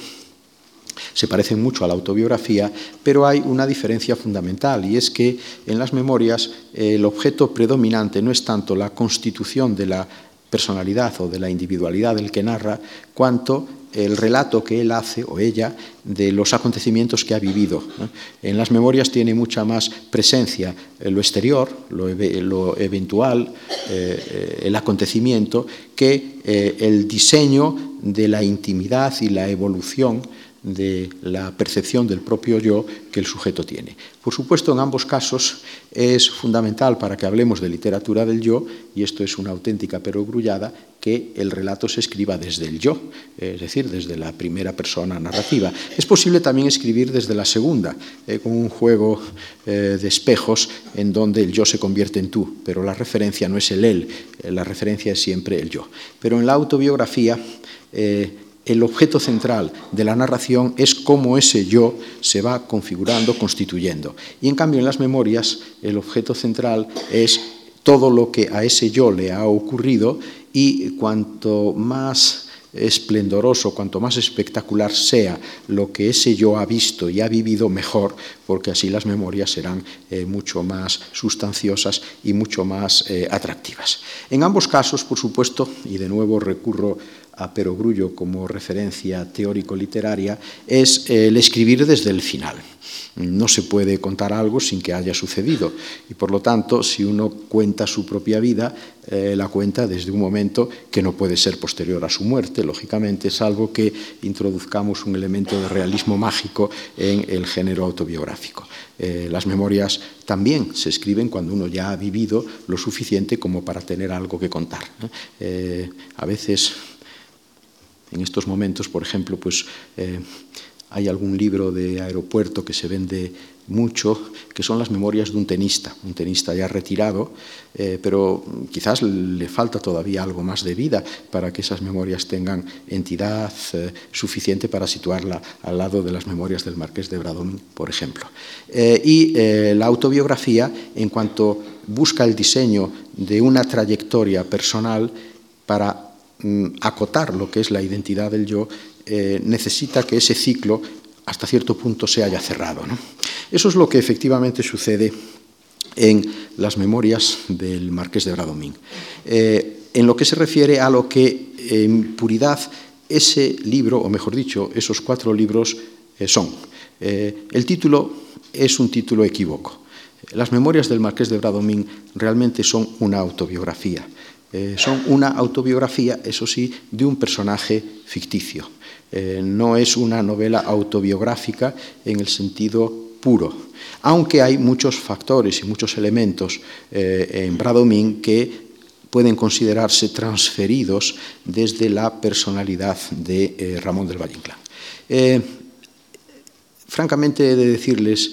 Speaker 1: se parecen mucho a la autobiografía, pero hay una diferencia fundamental y es que en las memorias el objeto predominante no es tanto la constitución de la personalidad o de la individualidad del que narra, cuanto el relato que él hace o ella de los acontecimientos que ha vivido. En las memorias tiene mucha más presencia lo exterior, lo, eventual, eh, eh, el acontecimiento, que eh, el diseño de la intimidad y la evolución de la percepción del propio yo que el sujeto tiene. Por supuesto, en ambos casos es fundamental para que hablemos de literatura del yo, y esto es una auténtica perogrullada, que el relato se escriba desde el yo, es decir, desde la primera persona narrativa. Es posible también escribir desde la segunda, eh, con un juego eh, de espejos en donde el yo se convierte en tú, pero la referencia no es el él, eh, la referencia es siempre el yo. Pero en la autobiografía, el objeto central de la narración es cómo ese yo se va configurando, constituyendo. Y en cambio en las memorias el objeto central es todo lo que a ese yo le ha ocurrido y cuanto más esplendoroso, cuanto más espectacular sea lo que ese yo ha visto y ha vivido, mejor, porque así las memorias serán eh, mucho más sustanciosas y mucho más eh, atractivas. En ambos casos, por supuesto, y de nuevo recurro a Perogrullo como referencia teórico-literaria es el escribir desde el final. No se puede contar algo sin que haya sucedido y por lo tanto si uno cuenta su propia vida, eh, la cuenta desde un momento que no puede ser posterior a su muerte, lógicamente, salvo que introduzcamos un elemento de realismo mágico en el género autobiográfico. Eh, las memorias también se escriben cuando uno ya ha vivido lo suficiente como para tener algo que contar. Eh, a veces en estos momentos, por ejemplo, pues eh, hay algún libro de aeropuerto que se vende mucho, que son las memorias de un tenista, un tenista ya retirado, eh, pero quizás le falta todavía algo más de vida para que esas memorias tengan entidad eh, suficiente para situarla al lado de las memorias del marqués de Bradomín, por ejemplo. y la autobiografía, en cuanto busca el diseño de una trayectoria personal para acotar lo que es la identidad del yo, eh, necesita que ese ciclo hasta cierto punto se haya cerrado. Eso es lo que efectivamente sucede en las memorias del marqués de Bradomín. Eh, en lo que se refiere a lo que en puridad ese libro, o mejor dicho, esos cuatro libros eh, son. el título es un título equívoco. Las memorias del marqués de Bradomín realmente son una autobiografía Eh, son una autobiografía, eso sí, de un personaje ficticio. Eh, no es una novela autobiográfica en el sentido puro, aunque hay muchos factores y muchos elementos eh, en Bradomín que pueden considerarse transferidos desde la personalidad de Ramón del Valle Inclán. francamente, he de decirles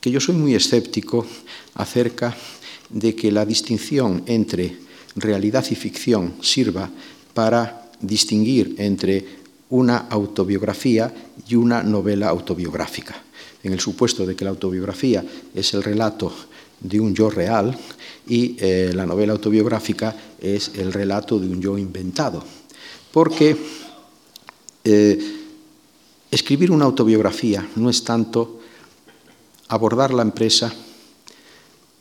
Speaker 1: que yo soy muy escéptico acerca de que la distinción entre realidad y ficción sirva para distinguir entre una autobiografía y una novela autobiográfica. En el supuesto de que la autobiografía es el relato de un yo real y eh, la novela autobiográfica es el relato de un yo inventado. Porque eh, escribir una autobiografía no es tanto abordar la empresa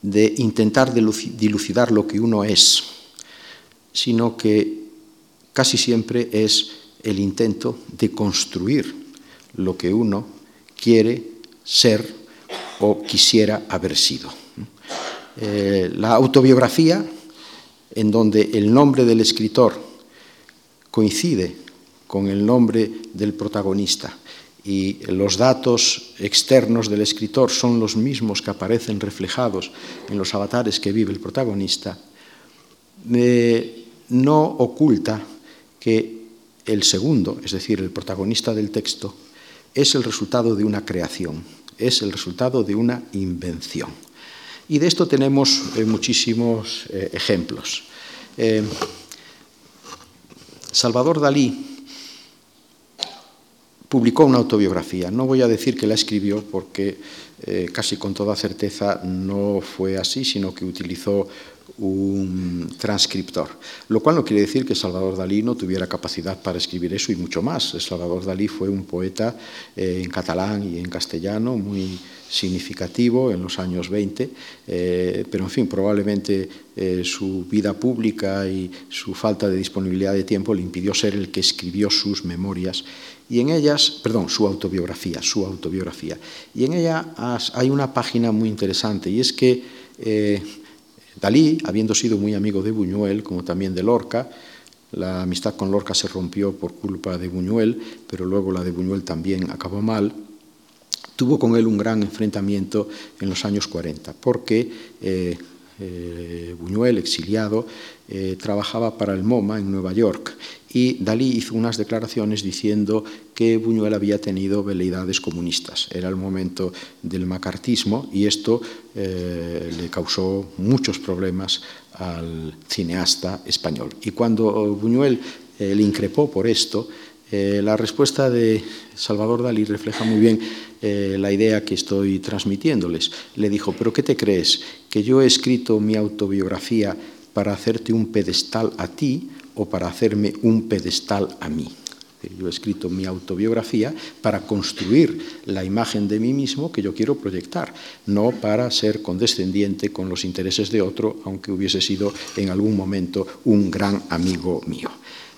Speaker 1: de intentar dilucidar lo que uno es, sino que casi siempre es el intento de construir lo que uno quiere ser o quisiera haber sido. Eh, la autobiografía, en donde el nombre del escritor coincide con el nombre del protagonista y los datos externos del escritor son los mismos que aparecen reflejados en los avatares que vive el protagonista, eh, no oculta que el segundo, es decir, el protagonista del texto, es el resultado de una creación, es el resultado de una invención. Y de esto tenemos eh, muchísimos eh, ejemplos. Eh, Salvador Dalí publicó una autobiografía. No voy a decir que la escribió porque casi con toda certeza no fue así, sino que utilizó un transcriptor, lo cual no quiere decir que Salvador Dalí no tuviera capacidad para escribir eso y mucho más. Salvador Dalí fue un poeta eh, en catalán y en castellano muy significativo en los años 20, eh, pero en fin, probablemente eh, su vida pública y su falta de disponibilidad de tiempo le impidió ser el que escribió sus memorias y en ellas, perdón, su autobiografía, su autobiografía. Y en ella hay una página muy interesante y es que Dalí, habiendo sido muy amigo de Buñuel, como también de Lorca, la amistad con Lorca se rompió por culpa de Buñuel, pero luego la de Buñuel también acabó mal, tuvo con él un gran enfrentamiento en los años 40, porque eh, eh, Buñuel, exiliado, eh, trabajaba para el MoMA en Nueva York y Dalí hizo unas declaraciones diciendo que Buñuel había tenido veleidades comunistas. Era el momento del macartismo y esto eh, le causó muchos problemas al cineasta español. Y cuando Buñuel le increpó por esto, la respuesta de Salvador Dalí refleja muy bien la idea que estoy transmitiéndoles. Le dijo, ¿pero qué te crees? ¿Que yo he escrito mi autobiografía para hacerte un pedestal a ti o para hacerme un pedestal a mí. Yo he escrito mi autobiografía para construir la imagen de mí mismo que yo quiero proyectar, no para ser condescendiente con los intereses de otro, aunque hubiese sido en algún momento un gran amigo mío.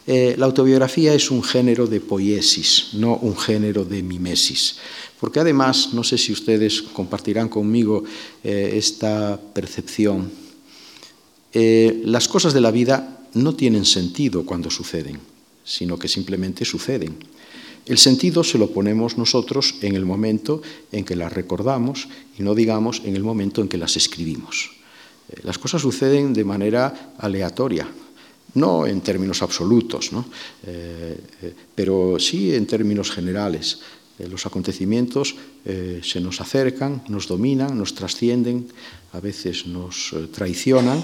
Speaker 1: Eh, la autobiografía es un género de poiesis, no un género de mimesis, porque además, no sé si ustedes compartirán conmigo eh, esta percepción, eh, las cosas de la vida no tienen sentido cuando suceden, sino que simplemente suceden. El sentido se lo ponemos nosotros en el momento en que las recordamos y no digamos en el momento en que las escribimos. Eh, las cosas suceden de manera aleatoria, no en términos absolutos, eh, pero sí en términos generales. Los acontecimientos se nos acercan, nos dominan, nos trascienden, a veces nos traicionan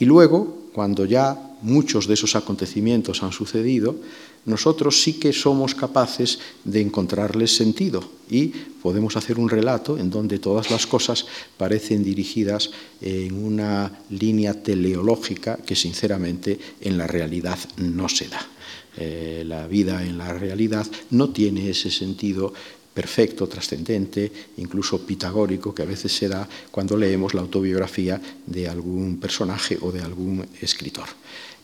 Speaker 1: y luego, cuando ya muchos de esos acontecimientos han sucedido, nosotros sí que somos capaces de encontrarles sentido y podemos hacer un relato en donde todas las cosas parecen dirigidas en una línea teleológica que sinceramente en la realidad no se da. Eh, la vida en la realidad no tiene ese sentido perfecto, trascendente, incluso pitagórico, que a veces se da cuando leemos la autobiografía de algún personaje o de algún escritor.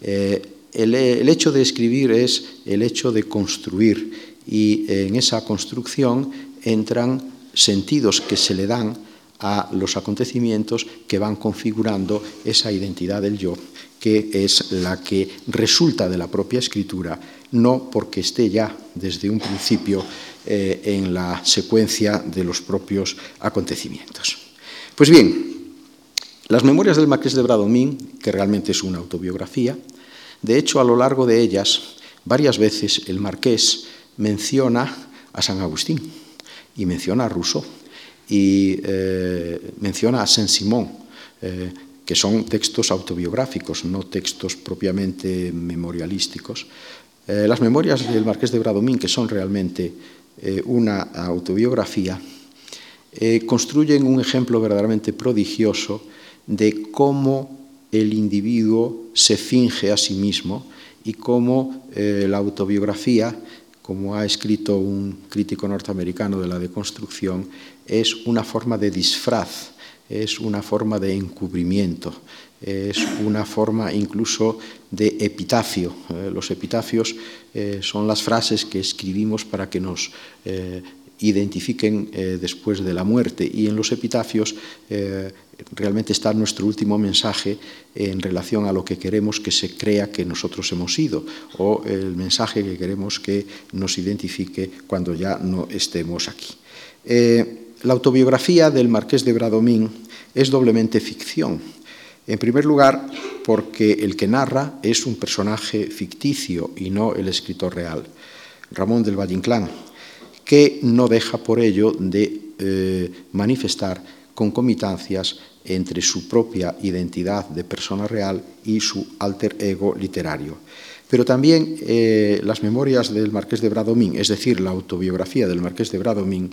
Speaker 1: Eh, el, hecho de escribir es el hecho de construir y en esa construcción entran sentidos que se le dan a los acontecimientos que van configurando esa identidad del yo, que es la que resulta de la propia escritura, no porque esté ya desde un principio eh, en la secuencia de los propios acontecimientos. Pues bien, las memorias del Marqués de Bradomín, que realmente es una autobiografía, de hecho, a lo largo de ellas, varias veces el Marqués menciona a San Agustín y menciona a Rousseau y eh, menciona a Saint-Simon, eh, que son textos autobiográficos, no textos propiamente memorialísticos. Eh, las memorias del Marqués de Bradomín, que son realmente una autobiografía, construyen un ejemplo verdaderamente prodigioso de cómo el individuo se finge a sí mismo y cómo la autobiografía como ha escrito un crítico norteamericano de la deconstrucción, es una forma de disfraz, es una forma de encubrimiento, es una forma incluso de epitafio. Eh, los epitafios eh, son las frases que escribimos para que nos eh, identifiquen eh, después de la muerte. Y en los epitafios eh, realmente está nuestro último mensaje en relación a lo que queremos que se crea que nosotros hemos sido o el mensaje que queremos que nos identifique cuando ya no estemos aquí. Eh, la autobiografía del marqués de Bradomín es doblemente ficción. En primer lugar, porque el que narra es un personaje ficticio y no el escritor real. Ramón del Valle Inclán, que no deja por ello de eh, manifestar concomitancias entre su propia identidad de persona real y su alter ego literario. Pero también eh, las memorias del Marqués de Bradomín, es decir, la autobiografía del Marqués de Bradomín,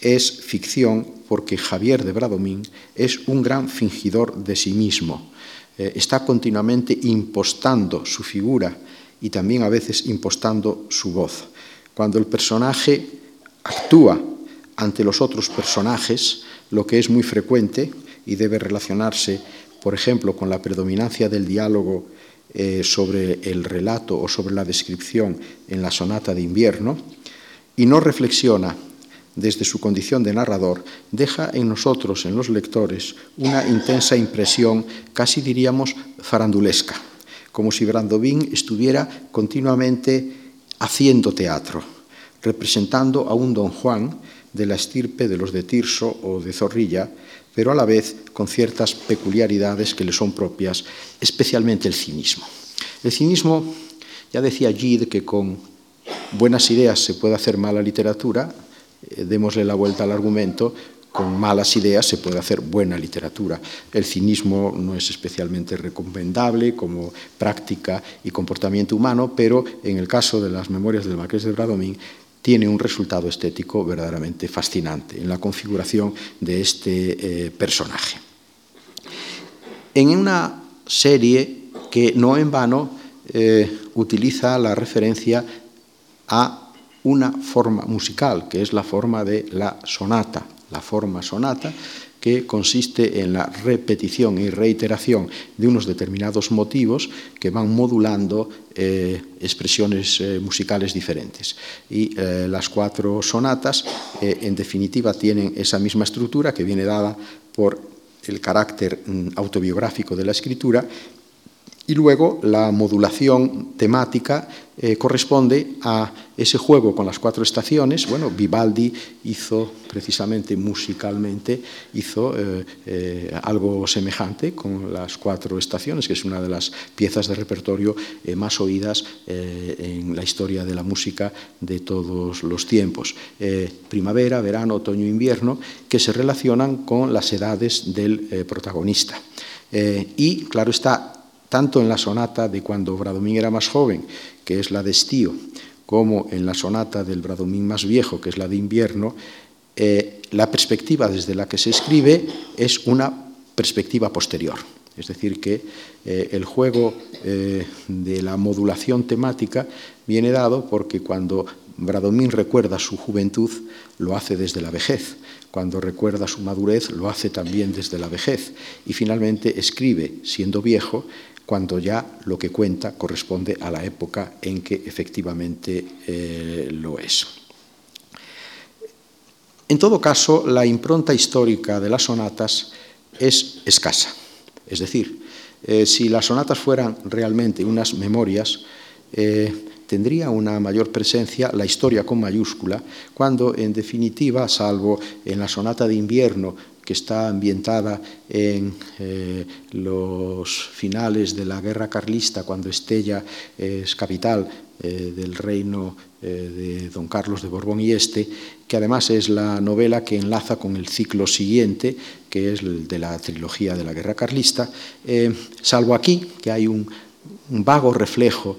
Speaker 1: es ficción porque Javier de Bradomín es un gran fingidor de sí mismo. Eh, está continuamente impostando su figura y también a veces impostando su voz. Cuando el personaje actúa ante los otros personajes, lo que es muy frecuente y debe relacionarse, por ejemplo, con la predominancia del diálogo eh, sobre el relato o sobre la descripción en la sonata de invierno, y no reflexiona desde su condición de narrador, deja en nosotros, en los lectores, una intensa impresión, casi diríamos farandulesca, como si Brandovín estuviera continuamente haciendo teatro representando a un don Juan de la estirpe de los de Tirso o de Zorrilla, pero a la vez con ciertas peculiaridades que le son propias, especialmente el cinismo. El cinismo, ya decía Gide que con buenas ideas se puede hacer mala literatura, eh, démosle la vuelta al argumento, con malas ideas se puede hacer buena literatura. El cinismo no es especialmente recomendable como práctica y comportamiento humano, pero en el caso de las memorias del Marqués de Bradomín tiene un resultado estético verdaderamente fascinante en la configuración de este eh, personaje. En una serie que no en vano eh, utiliza la referencia a una forma musical, que es la forma de la sonata, la forma sonata, que consiste en la repetición y reiteración de unos determinados motivos que van modulando eh, expresiones eh, musicales diferentes. Y eh, las cuatro sonatas, en definitiva, tienen esa misma estructura que viene dada por el carácter mm, autobiográfico de la escritura y luego la modulación temática eh, corresponde a ese juego con las cuatro estaciones. Bueno, Vivaldi hizo precisamente musicalmente, hizo eh, eh, algo semejante con las cuatro estaciones, que es una de las piezas de repertorio más oídas en la historia de la música de todos los tiempos. primavera, verano, otoño, invierno, que se relacionan con las edades del protagonista. y, claro está, tanto en la sonata de cuando Bradomín era más joven, que es la de estío, como en la sonata del Bradomín más viejo, que es la de invierno, eh, la perspectiva desde la que se escribe es una perspectiva posterior. Es decir, que eh, el juego eh, de la modulación temática viene dado porque cuando Bradomín recuerda su juventud, lo hace desde la vejez. Cuando recuerda su madurez, lo hace también desde la vejez. Y finalmente escribe, siendo viejo, cuando ya lo que cuenta corresponde a la época en que efectivamente eh, lo es. En todo caso, la impronta histórica de las sonatas es escasa. Es decir, eh, si las sonatas fueran realmente unas memorias, eh, tendría una mayor presencia la historia con mayúscula, cuando en definitiva, salvo en la sonata de invierno, que está ambientada en eh, los finales de la guerra carlista, cuando Estella es capital eh, del reino eh, de don Carlos de Borbón y Este, que además es la novela que enlaza con el ciclo siguiente, que es el de la trilogía de la guerra carlista, salvo aquí, que hay un vago reflejo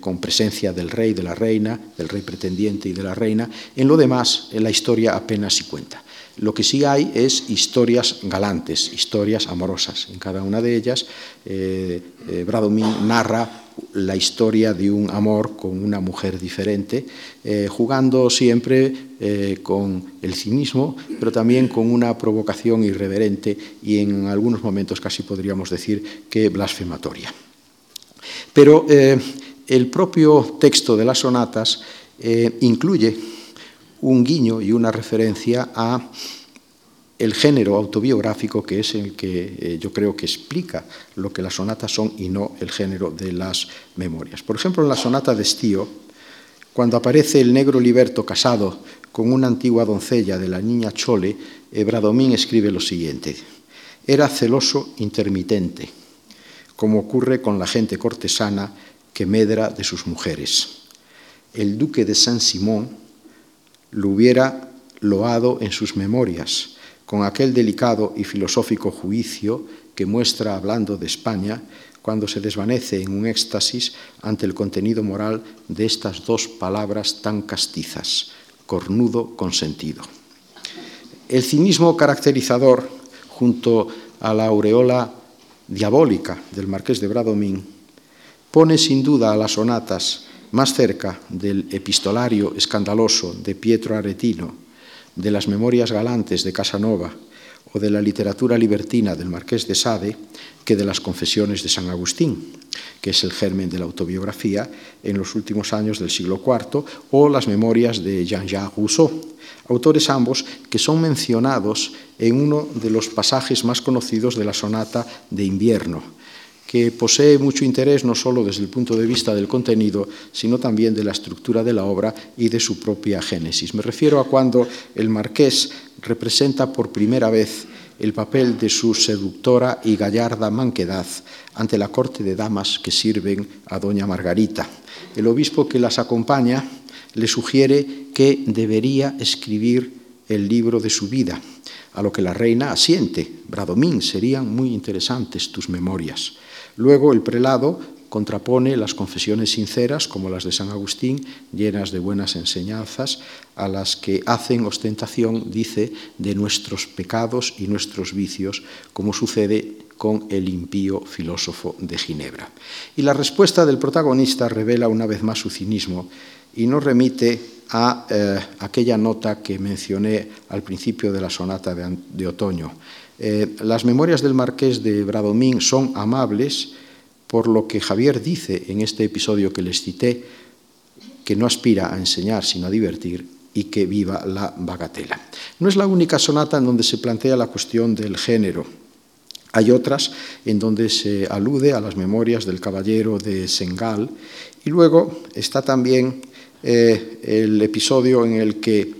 Speaker 1: con presencia del rey, de la reina, del rey pretendiente y de la reina. En lo demás, la historia apenas si cuenta. Lo que sí hay es historias galantes, historias amorosas. En cada una de ellas, eh, eh, Bradomín narra la historia de un amor con una mujer diferente, jugando siempre con el cinismo, pero también con una provocación irreverente y en algunos momentos casi podríamos decir que blasfematoria. Pero eh, el propio texto de las sonatas eh, incluye un guiño y una referencia a el género autobiográfico que es el que eh, yo creo que explica lo que las sonatas son y no el género de las memorias. Por ejemplo, en la sonata de Estío, cuando aparece el negro liberto casado con una antigua doncella de la niña Chole, Bradomín escribe lo siguiente: Era celoso intermitente como ocurre con la gente cortesana que medra de sus mujeres. El duque de Saint-Simon lo hubiera loado en sus memorias, con aquel delicado y filosófico juicio que muestra hablando de España cuando se desvanece en un éxtasis ante el contenido moral de estas dos palabras tan castizas, cornudo consentido. El cinismo caracterizador, junto a la aureola diabólica del marqués de Bradomín pone sin duda a las sonatas más cerca del epistolario escandaloso de Pietro Aretino, de las memorias galantes de Casanova o de la literatura libertina del marqués de Sade que de las confesiones de San Agustín, que es el germen de la autobiografía en los últimos años del siglo IV, o las memorias de Jean-Jacques Rousseau, autores ambos que son mencionados en uno de los pasajes más conocidos de la sonata de invierno, que posee mucho interés no solo desde el punto de vista del contenido, sino también de la estructura de la obra y de su propia génesis. Me refiero a cuando el marqués representa por primera vez el papel de su seductora y gallarda manquedad ante la corte de damas que sirven a doña Margarita. El obispo que las acompaña le sugiere que debería escribir el libro de su vida, a lo que la reina asiente. Bradomín, serían muy interesantes tus memorias. Luego el prelado contrapone las confesiones sinceras, como las de San Agustín, llenas de buenas enseñanzas, a las que hacen ostentación, dice, de nuestros pecados y nuestros vicios, como sucede con el impío filósofo de Ginebra. Y la respuesta del protagonista revela una vez más su cinismo y nos remite a eh, aquella nota que mencioné al principio de la sonata de, otoño. Eh, las memorias del marqués de Bradomín son amables, por lo que Javier dice en este episodio que les cité, que no aspira a enseñar sino a divertir y que viva la bagatela. No es la única sonata en donde se plantea la cuestión del género. Hay otras en donde se alude a las memorias del caballero de Sengal y luego está también eh, el episodio en el que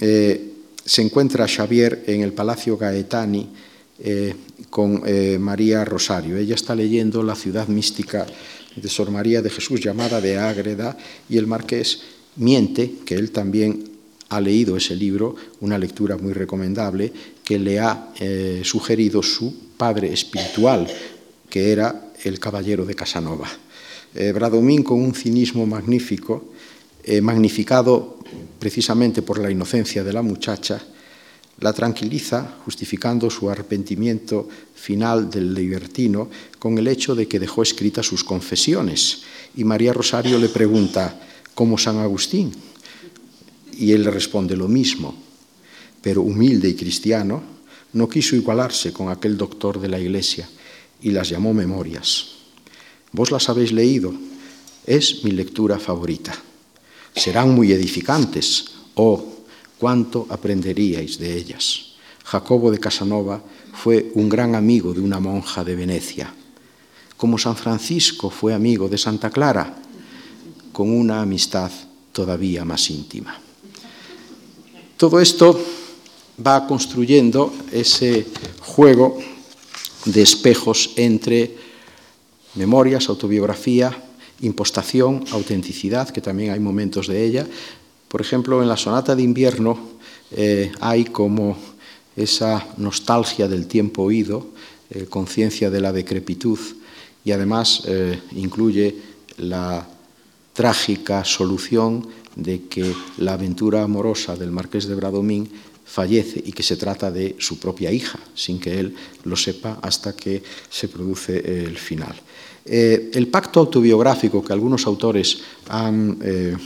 Speaker 1: eh, se encuentra Xavier en el Palacio Gaetani eh, con María Rosario. Ella está leyendo la ciudad mística de Sor María de Jesús llamada de Ágreda y el marqués miente, que él también ha leído ese libro, una lectura muy recomendable, que le ha sugerido su padre espiritual, que era el caballero de Casanova. Bradomín, con un cinismo magnífico, magnificado precisamente por la inocencia de la muchacha, la tranquiliza justificando su arrepentimiento final del libertino con el hecho de que dejó escritas sus confesiones. Y María Rosario le pregunta, ¿cómo San Agustín? Y él le responde lo mismo, pero humilde y cristiano, no quiso igualarse con aquel doctor de la iglesia y las llamó memorias. Vos las habéis leído, es mi lectura favorita serán muy edificantes o cuánto aprenderíais de ellas. Jacobo de Casanova fue un gran amigo de una monja de Venecia, como San Francisco fue amigo de Santa Clara, con una amistad todavía más íntima. Todo esto va construyendo ese juego de espejos entre memorias, autobiografía, impostación, autenticidad, que también hay momentos de ella. Por ejemplo, en la sonata de invierno eh, hay como esa nostalgia del tiempo oído, eh, conciencia de la decrepitud y además eh, incluye la trágica solución de que la aventura amorosa del marqués de Bradomín fallece y que se trata de su propia hija, sin que él lo sepa hasta que se produce el final. Eh, el pacto autobiográfico que algunos autores han eh,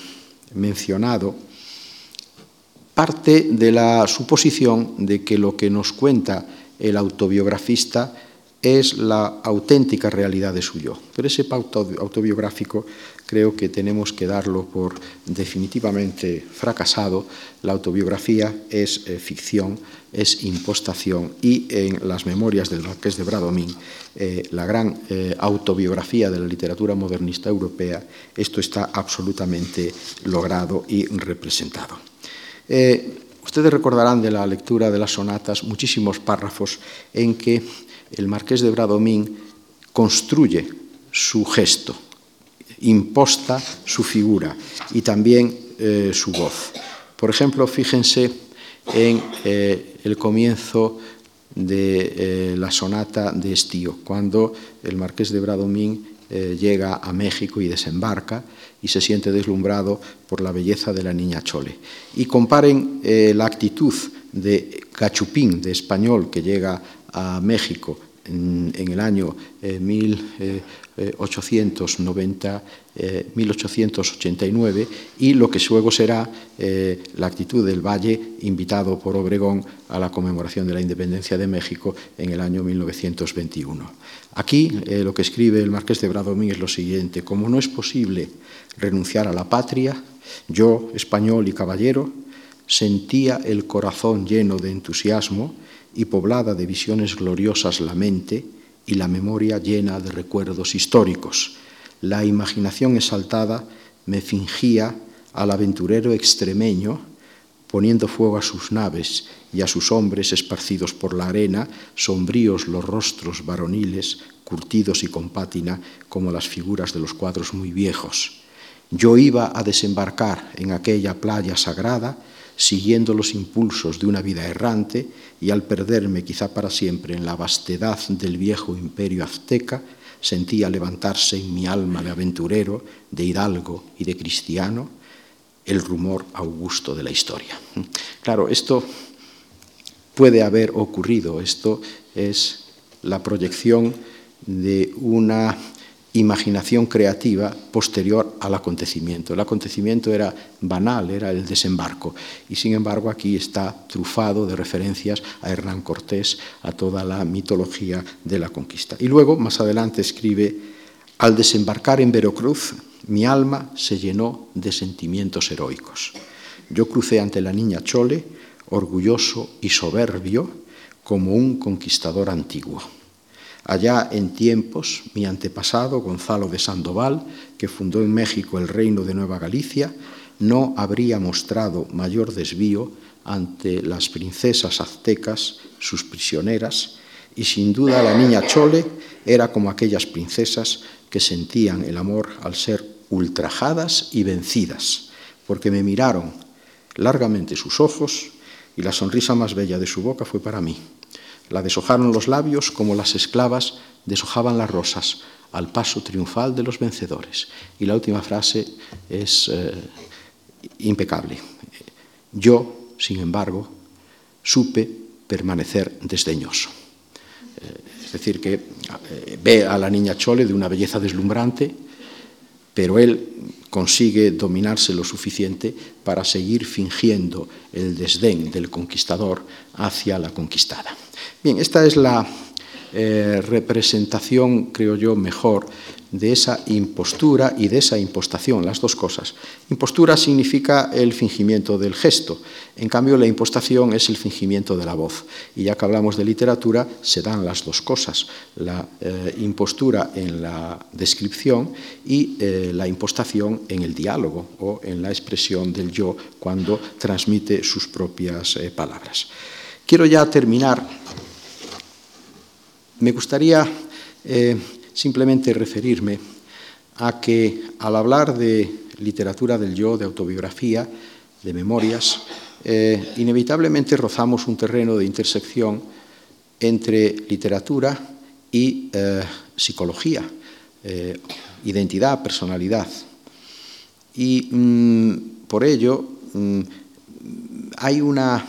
Speaker 1: mencionado parte de la suposición de que lo que nos cuenta el autobiografista es la auténtica realidad de su yo. Pero ese pacto autobiográfico creo que tenemos que darlo por definitivamente fracasado. La autobiografía es eh, ficción, es impostación y en las memorias del Marqués de Bradomín, eh, la gran eh, autobiografía de la literatura modernista europea, esto está absolutamente logrado y representado. ustedes recordarán de la lectura de las sonatas muchísimos párrafos en que el marqués de Bradomín construye su gesto, imposta su figura y también eh, su voz. Por ejemplo, fíjense en eh, el comienzo de eh, la sonata de Estío, cuando el marqués de Bradomín llega a México y desembarca y se siente deslumbrado por la belleza de la niña Chole. Y comparen la actitud de Cachupín, de español, que llega a México en, el año 1890, eh, 1889 eh, y lo que luego será eh, la actitud del Valle invitado por Obregón a la conmemoración de la independencia de México en el año 1921. Aquí lo que escribe el marqués de Bradomín es lo siguiente, como no es posible renunciar a la patria, yo, español y caballero, sentía el corazón lleno de entusiasmo y poblada de visiones gloriosas la mente y la memoria llena de recuerdos históricos. La imaginación exaltada me fingía al aventurero extremeño poniendo fuego a sus naves y a sus hombres esparcidos por la arena, sombríos los rostros varoniles, curtidos y con pátina como las figuras de los cuadros muy viejos. Yo iba a desembarcar en aquella playa sagrada siguiendo los impulsos de una vida errante y al perderme quizá para siempre en la vastedad del viejo imperio azteca, sentía levantarse en mi alma de aventurero, de hidalgo y de cristiano el rumor augusto de la historia. Claro, esto puede haber ocurrido, esto es la proyección de una imaginación creativa posterior al acontecimiento. El acontecimiento era banal, era el desembarco, y sin embargo aquí está trufado de referencias a Hernán Cortés, a toda la mitología de la conquista. Y luego, más adelante, escribe, al desembarcar en Veracruz, mi alma se llenó de sentimientos heroicos. Yo crucé ante la niña Chole, orgulloso y soberbio, como un conquistador antiguo. Allá en tiempos, mi antepasado, Gonzalo de Sandoval, que fundó en México el reino de Nueva Galicia, no habría mostrado mayor desvío ante las princesas aztecas, sus prisioneras, y sin duda la niña Chole era como aquellas princesas que sentían el amor al ser ultrajadas y vencidas, porque me miraron largamente sus ojos y la sonrisa más bella de su boca fue para mí. La deshojaron los labios como las esclavas deshojaban las rosas al paso triunfal de los vencedores. Y la última frase es eh, impecable. Yo, sin embargo, supe permanecer desdeñoso. Eh, es decir, que eh, ve a la niña Chole de una belleza deslumbrante, pero él consigue dominarse lo suficiente para seguir fingiendo el desdén del conquistador hacia la conquistada. Bien, esta es la eh, representación, creo yo, mejor de esa impostura y de esa impostación, las dos cosas. Impostura significa el fingimiento del gesto, en cambio la impostación es el fingimiento de la voz. Y ya que hablamos de literatura, se dan las dos cosas, la eh, impostura en la descripción y eh, la impostación en el diálogo o en la expresión del yo cuando transmite sus propias palabras. Quiero ya terminar. Me gustaría simplemente referirme a que al hablar de literatura del yo, de autobiografía, de memorias, eh, inevitablemente rozamos un terreno de intersección entre literatura y eh, psicología, eh, identidad, personalidad. Y mm, por ello mm, hay una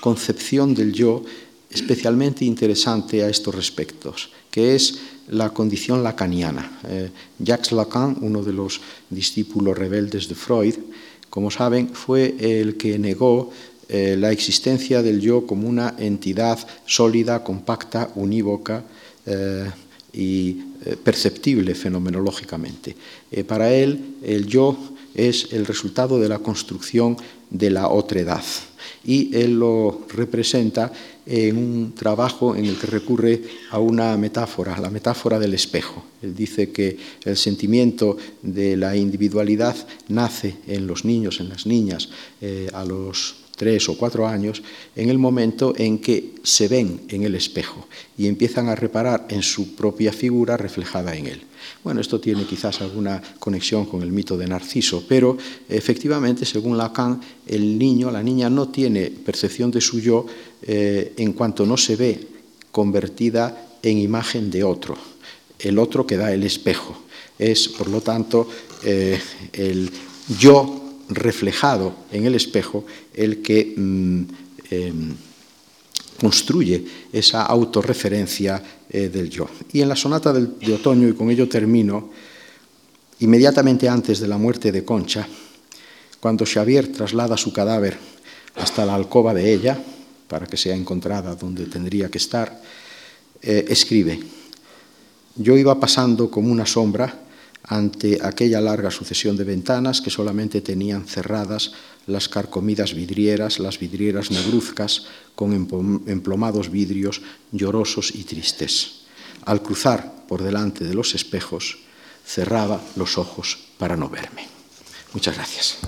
Speaker 1: concepción del yo especialmente interesante a estos respectos, que es la condición lacaniana. Eh, Jacques Lacan, uno de los discípulos rebeldes de Freud, como saben, fue el que negó eh, la existencia del yo como una entidad sólida, compacta, unívoca eh, y perceptible fenomenológicamente. para él, el yo es el resultado de la construcción de la otredad y él lo representa en un trabajo en el que recurre a una metáfora, la metáfora del espejo. Él dice que el sentimiento de la individualidad nace en los niños, en las niñas, eh, a los tres o cuatro años, en el momento en que se ven en el espejo y empiezan a reparar en su propia figura reflejada en él. Bueno, esto tiene quizás alguna conexión con el mito de Narciso, pero efectivamente, según Lacan, el niño, la niña no tiene percepción de su yo eh, en cuanto no se ve convertida en imagen de otro, el otro que da el espejo. Es, por lo tanto, eh, el yo reflejado en el espejo el que mm, em, construye esa autorreferencia eh, del yo. Y en la sonata de otoño, y con ello termino, inmediatamente antes de la muerte de Concha, cuando Xavier traslada su cadáver hasta la alcoba de ella, para que sea encontrada donde tendría que estar, eh, escribe, yo iba pasando como una sombra ante aquella larga sucesión de ventanas que solamente tenían cerradas las carcomidas vidrieras, las vidrieras negruzcas, con emplomados vidrios llorosos y tristes. Al cruzar por delante de los espejos, cerraba los ojos para no verme. Muchas gracias.